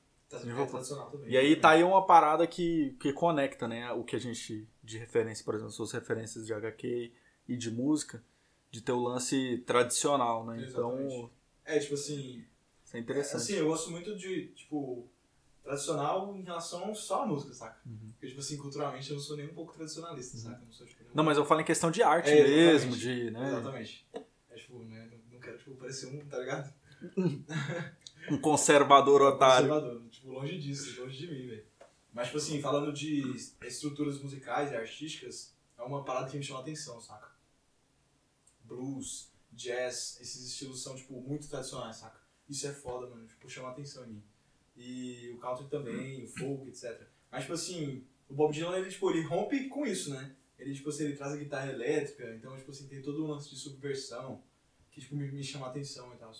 tá, é tradicional também. E aí tá aí uma parada que, que conecta, né? O que a gente, de referência, por exemplo, suas referências de HQ e de música, de ter o lance tradicional, né? Então, Exatamente. É, tipo assim, isso é interessante. assim, eu gosto muito de, tipo, tradicional em relação só à música, saca? Uhum. Porque, tipo assim, culturalmente eu não sou nem um pouco tradicionalista, saca? Eu não sou, tipo, nem um Não, mas eu falo em questão de arte É, mesmo, de, né? Exatamente. É tipo, né? não- Não quero tipo, parecer um, tá ligado? Um conservador otário. Conservador. Tipo, longe disso, longe de mim, velho. Mas, tipo assim, falando de estruturas musicais e artísticas, é uma parada que me chama a atenção, saca? Blues, jazz, esses estilos são, tipo, muito tradicionais, saca? Isso é foda, mano. Tipo, chama atenção em mim. E o country também, o folk, etc. Mas, tipo assim, o Bob Dylan, ele, tipo, ele rompe com isso, né? Ele, tipo assim, ele traz a guitarra elétrica, então, tipo assim, tem todo um lance de subversão que, tipo, me, me chama atenção e tal.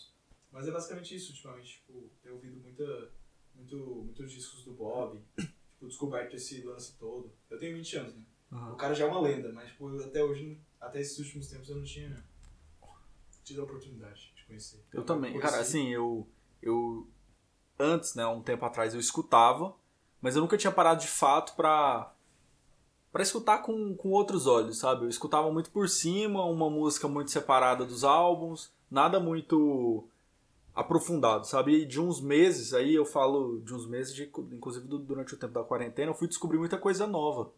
Mas é basicamente isso, ultimamente, tipo, tenho ouvido muita, muito, muitos discos do Bob, tipo, descoberto esse lance todo. Eu tenho 20 anos, né? Uhum. O cara já é uma lenda, mas, tipo, até hoje, até esses últimos tempos, eu não tinha tido a oportunidade de conhecer. Eu também. conheci- Cara, assim, eu, eu. Antes, né, um tempo atrás, eu escutava, mas eu nunca tinha parado de fato pra. Pra escutar com, com outros olhos, sabe? Eu escutava muito por cima, uma música muito separada dos álbuns, nada muito aprofundado, sabe? E de uns meses, aí eu falo de uns meses, de, inclusive durante o tempo da quarentena, eu fui descobrir muita coisa nova.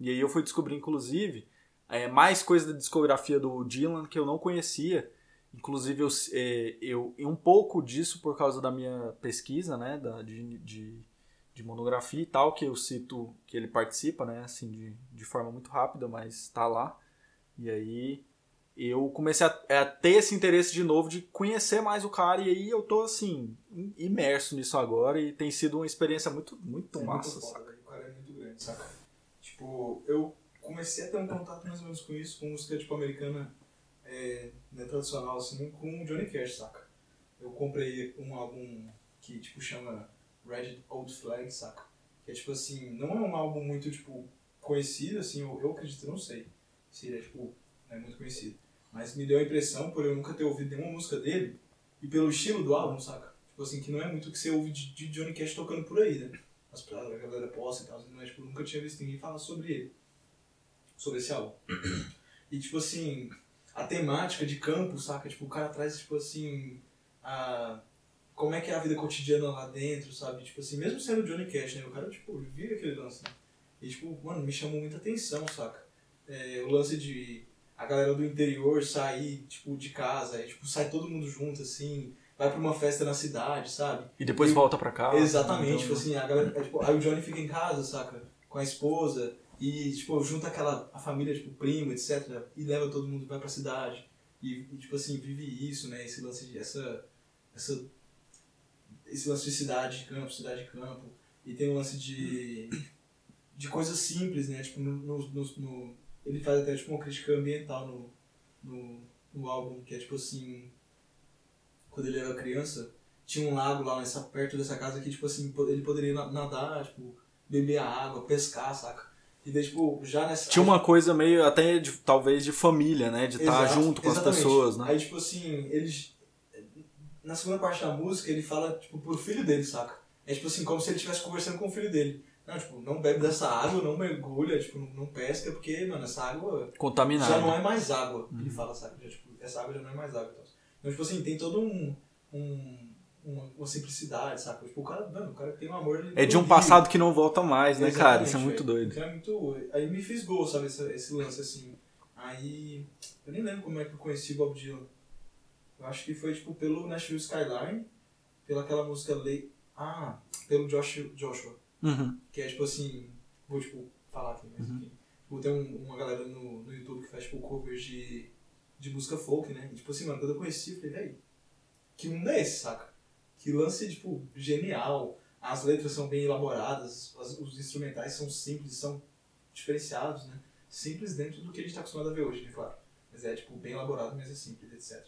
E aí eu fui descobrir, inclusive, é, mais coisa da discografia do Dylan que eu não conhecia. Inclusive, eu, é, eu, e um pouco disso por causa da minha pesquisa, né, da, de, de de monografia e tal, que eu cito que ele participa, né? Assim, de, de forma muito rápida, mas tá lá. E aí eu comecei a, a, ter esse interesse de novo de conhecer mais o cara e aí eu tô assim imerso nisso agora e tem sido uma experiência muito muito é massa, muito foda, O cara é muito grande, saca? Tipo, eu comecei a ter um contato mais ou menos com isso, com música tipo americana é, né, tradicional assim, com o Johnny Cash, saca? Eu comprei um álbum que tipo chama Red Old Flag, saca? Que é tipo assim, não é um álbum muito tipo conhecido assim, eu, eu acredito, não sei se ele é tipo é muito conhecido mas me deu a impressão, por eu nunca ter ouvido nenhuma música dele, e pelo estilo do álbum, saca? Tipo assim, que não é muito o que você ouve de, de Johnny Cash tocando por aí, né? As a galera posta e tal, mas tipo, nunca tinha visto ninguém falar sobre ele. Sobre esse álbum. E tipo assim, a temática de campo, saca? Tipo, o cara traz, tipo assim, a... Como é que é a vida cotidiana lá dentro, sabe? Tipo assim, mesmo sendo Johnny Cash, né? O cara, tipo, vive aquele lance, né? E tipo, mano, me chamou muita atenção, saca? É, o lance de a galera do interior sair, tipo, de casa, e, tipo, sai todo mundo junto, assim, vai pra uma festa na cidade, sabe? E depois e, volta pra casa. Exatamente, então... tipo assim, a galera, é, tipo, aí o Johnny fica em casa, saca? Com a esposa, e, tipo, junta aquela, a família, tipo, primo, etc, e leva todo mundo, vai pra cidade, e, e tipo assim, vive isso, né, esse lance de, essa, essa, esse lance de cidade de campo, cidade de campo, e tem o lance de, de coisas simples, né, tipo, no, no, no ele faz até tipo, uma crítica ambiental no, no, no álbum, que é tipo assim. Quando ele era criança, tinha um lago lá nessa, perto dessa casa que, tipo assim, ele poderia nadar, tipo, beber a água, pescar, saca? E daí, tipo, já nessa. Tinha uma coisa meio até de, talvez de família, né? De estar junto com exatamente. as pessoas, né? Aí, tipo assim, eles. Na segunda parte da música, ele fala, tipo, pro filho dele, saca? É tipo assim, como se ele estivesse conversando com o filho dele. Não, tipo, não bebe dessa água, não mergulha, tipo, não pesca, porque, mano, essa água. Contaminada. Já não é mais água. Uhum. Ele fala, sabe? Já, tipo, essa água já não é mais água. Então, então tipo assim, tem todo um. um uma, uma, simplicidade, sabe? Tipo, o cara, mano, o cara tem um amor. É de um passado que não volta mais, né, Exatamente, cara? Isso é muito doido. Então é muito. Aí me fez gol, sabe? Esse, esse lance assim. Aí. Eu nem lembro como é que eu conheci o Bob Dylan. Eu acho que foi, tipo, pelo Nashville Skyline, pela aquela música Lei. Ah, pelo Josh, Joshua. Uhum. Que é tipo assim, vou tipo falar aqui, mas uhum. enfim. Tipo, tem um, uma galera no, no YouTube que faz tipo covers de, de música folk, né? E, tipo assim, mano, quando eu conheci, eu falei, velho, que mundo é esse, saca? Que lance, tipo, genial. As letras são bem elaboradas, as, os instrumentais são simples, são diferenciados, né? Simples dentro do que a gente tá acostumado a ver hoje, né? Claro. Mas é, tipo, bem elaborado, mas é simples, etc.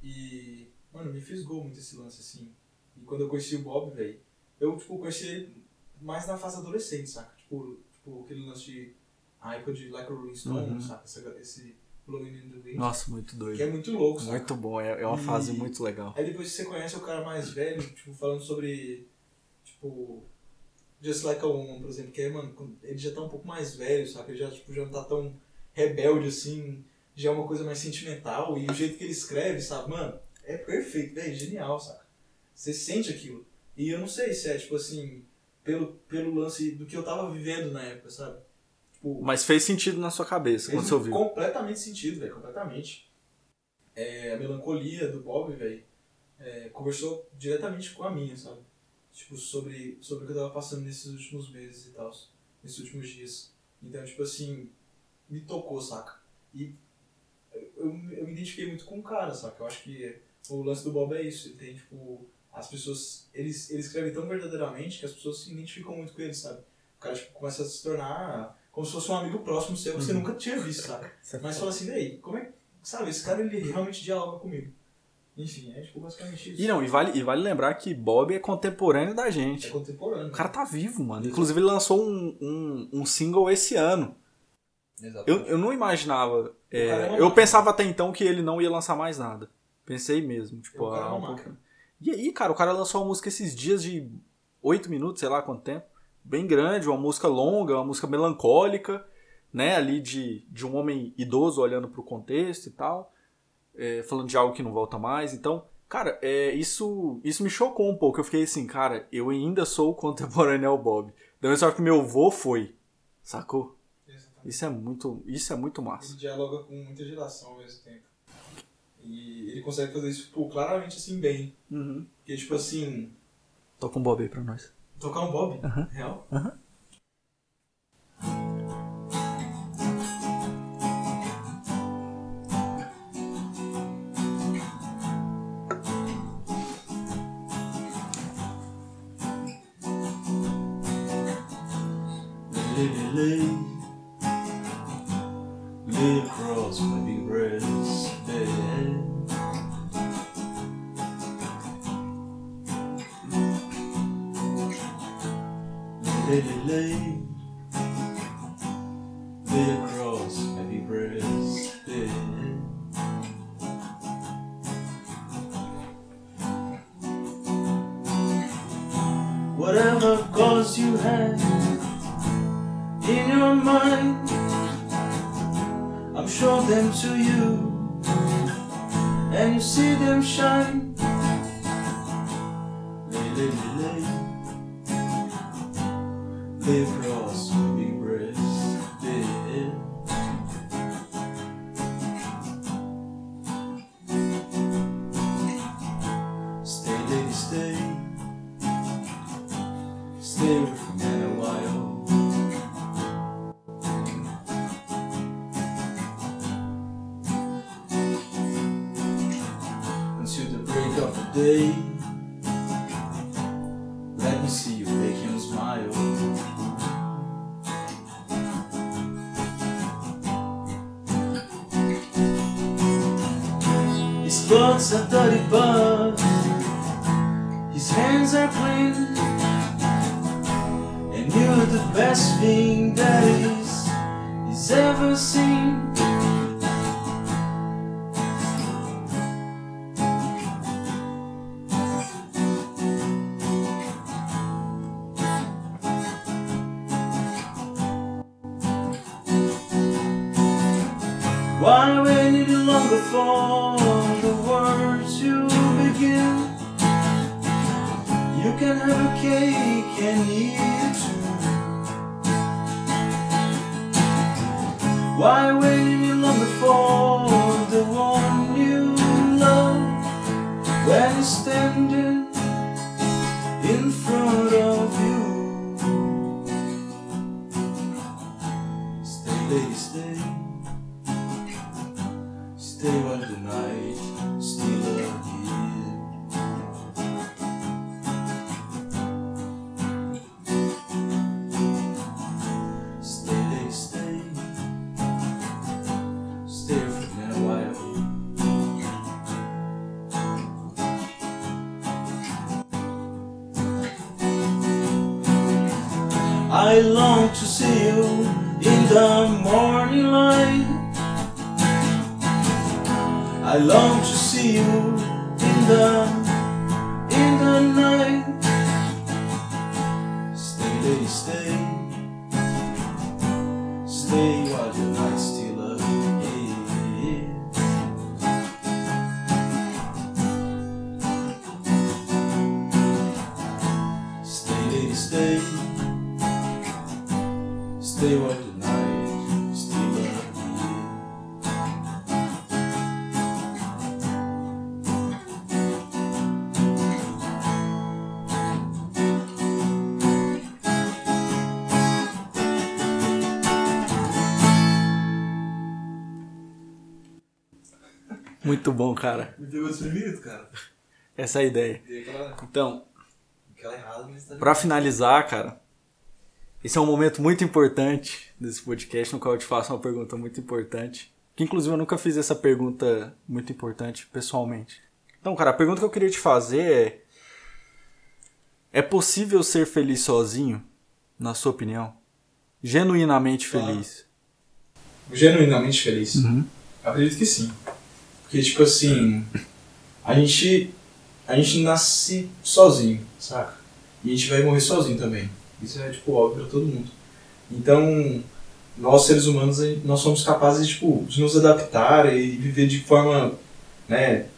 E, mano, me fisgou muito esse lance, assim. E quando eu conheci o Bob, velho, eu, tipo, conheci ele mais na fase adolescente, saca? Tipo, tipo aquele lance de a época de Like a Rolling Stone, uhum. saca? Esse, esse Blowing in the Wind. Nossa, muito doido. Que é muito louco, saca? Muito bom, é, é uma e fase muito legal. Aí depois você conhece o cara mais velho, tipo, falando sobre, tipo, Just Like a Woman, por exemplo, que é, mano, ele já tá um pouco mais velho, saca? Ele já, tipo, já não tá tão rebelde assim, já é uma coisa mais sentimental, e o jeito que ele escreve, sabe? Mano, é perfeito, é genial, saca? Você sente aquilo. E eu não sei se é, tipo assim, pelo, pelo lance do que eu tava vivendo na época, sabe? Tipo, Mas fez sentido na sua cabeça quando você ouviu? Completamente sentido, velho, completamente. É, a melancolia do Bob, velho, é, conversou diretamente com a minha, sabe? Tipo, sobre, sobre o que eu tava passando nesses últimos meses e tal, nesses últimos dias. Então, tipo assim, me tocou, saca? E eu, eu me identifiquei muito com o cara, saca? Eu acho que o lance do Bob é isso, ele tem, tipo, as pessoas. Ele, ele escreve tão verdadeiramente que as pessoas se identificam muito com ele, sabe? O cara tipo, começa a se tornar como se fosse um amigo próximo seu que você uhum. nunca tinha visto, sabe? É Mas fala assim, daí, como é Sabe, esse cara ele realmente dialoga comigo. Enfim, é tipo basicamente isso. E não, e vale, e vale lembrar que Bob é contemporâneo da gente. É contemporâneo. O cara tá vivo, mano. Inclusive ele lançou um, um, um single esse ano. Exatamente. Eu, eu não imaginava. É, é eu pensava até então que ele não ia lançar mais nada. Pensei mesmo. Tipo, ah, um pouco... E aí, cara, o cara lançou uma música esses dias de 8 minutos, sei lá quanto tempo. Bem grande, uma música longa, uma música melancólica, né? Ali de, de um homem idoso olhando pro contexto e tal. É, falando de algo que não volta mais. Então, cara, é, isso, isso me chocou um pouco. Eu fiquei assim, cara, eu ainda sou contemporâneo ao Bob. Da mesma forma que meu avô foi. Sacou? Exatamente. Isso é muito, isso é muito massa. Ele dialoga com muita geração ao mesmo tempo. E ele consegue fazer isso, tipo, claramente assim, bem. Uhum. Porque, tipo assim, Toca um Bob aí pra nós. Tocar um Bob? Real? Lay, They brought I long to see you in the morning light. I long to see you in the Muito bom, cara. Me pegou desprevenido, cara. Essa é a ideia. Dei aquela, Então, aquela errada, mas tá Pra finalizar, cara, esse é um momento muito importante desse podcast no qual eu te faço uma pergunta muito importante. Que inclusive eu nunca fiz essa pergunta muito importante pessoalmente. Então, cara, a pergunta que eu queria te fazer é: É possível ser feliz sozinho, na sua opinião? Genuinamente feliz. genuinamente feliz. Uhum. Acredito que sim. Porque, tipo assim, a gente, a gente nasce sozinho, saca? E a gente vai morrer sozinho também. Isso é, tipo, óbvio pra todo mundo. Então, nós, seres humanos, nós somos capazes, tipo, de nos adaptar e viver de forma, né,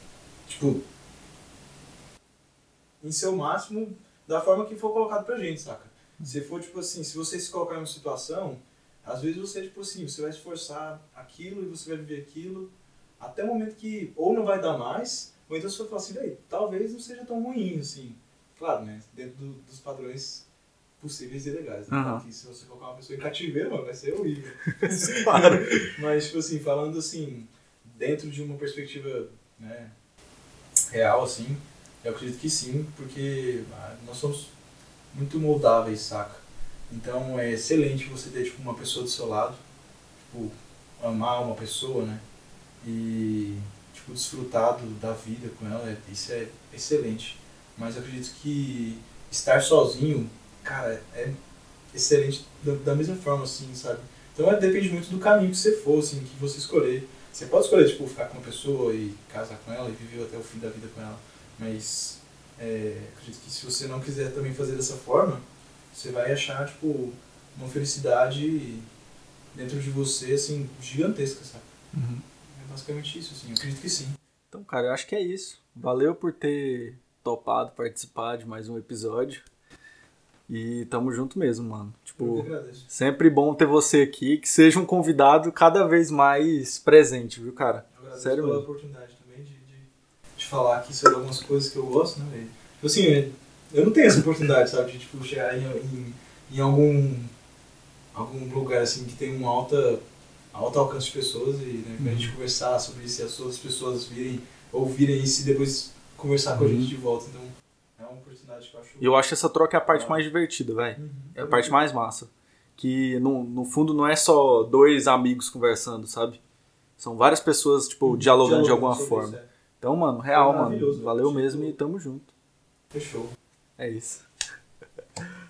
tipo, em seu máximo, da forma que for colocado pra gente, saca? Se for, tipo assim, se você se colocar em uma situação, às vezes você, tipo assim, você vai esforçar aquilo e você vai viver aquilo, até o momento que ou não vai dar mais, ou então você vai falar assim, "Véi, talvez não seja tão ruim, assim. Claro, né? Dentro do- dos padrões possíveis e legais. Né? Aham. Porque se você colocar uma pessoa em cativeiro, mano, vai ser horrível. Claro. Mas, tipo assim, falando assim, dentro de uma perspectiva né, real, assim, eu acredito que sim, porque ah, nós somos muito moldáveis, saca? Então é excelente você ter tipo, uma pessoa do seu lado, tipo, amar uma pessoa, né? E tipo, desfrutar do- da vida com ela, é- isso é excelente. Mas eu acredito que estar sozinho, cara, é excelente da, da mesma forma, assim, sabe? Então é, depende muito do caminho que você for, assim, que você escolher. Você pode escolher, tipo, ficar com uma pessoa e casar com ela e viver até o fim da vida com ela. Mas é, acredito que se você não quiser também fazer dessa forma, você vai achar, tipo, uma felicidade dentro de você, assim, gigantesca, sabe? Uhum. É basicamente isso, assim. Eu acredito que sim. Então, cara, eu acho que é isso. Valeu por ter topado participar de mais um episódio. E tamo junto mesmo, mano. Tipo, sempre bom ter você aqui, que seja um convidado cada vez mais presente, viu, cara? Eu agradeço Sério pela mesmo. oportunidade também de, de, de falar aqui sobre algumas coisas que eu gosto, né, velho? Tipo assim, é- eu não tenho essa oportunidade, sabe, de tipo, chegar em, em, em algum, algum lugar assim que tem um alta, alto alcance de pessoas e né, pra gente Uhum. conversar sobre isso e as outras pessoas virem, ouvirem isso e depois conversar com a Uhum. gente de volta. Então, é uma oportunidade que eu acho. E eu acho essa troca é a parte mais divertida, velho. Uhum. É a parte mais massa. Que no, no fundo não é só dois amigos conversando, sabe? São várias pessoas, tipo, dialogando de alguma forma. isso, é. Então, mano, real, mano. velho. Valeu Tipo- mesmo e tamo junto. Fechou. É isso.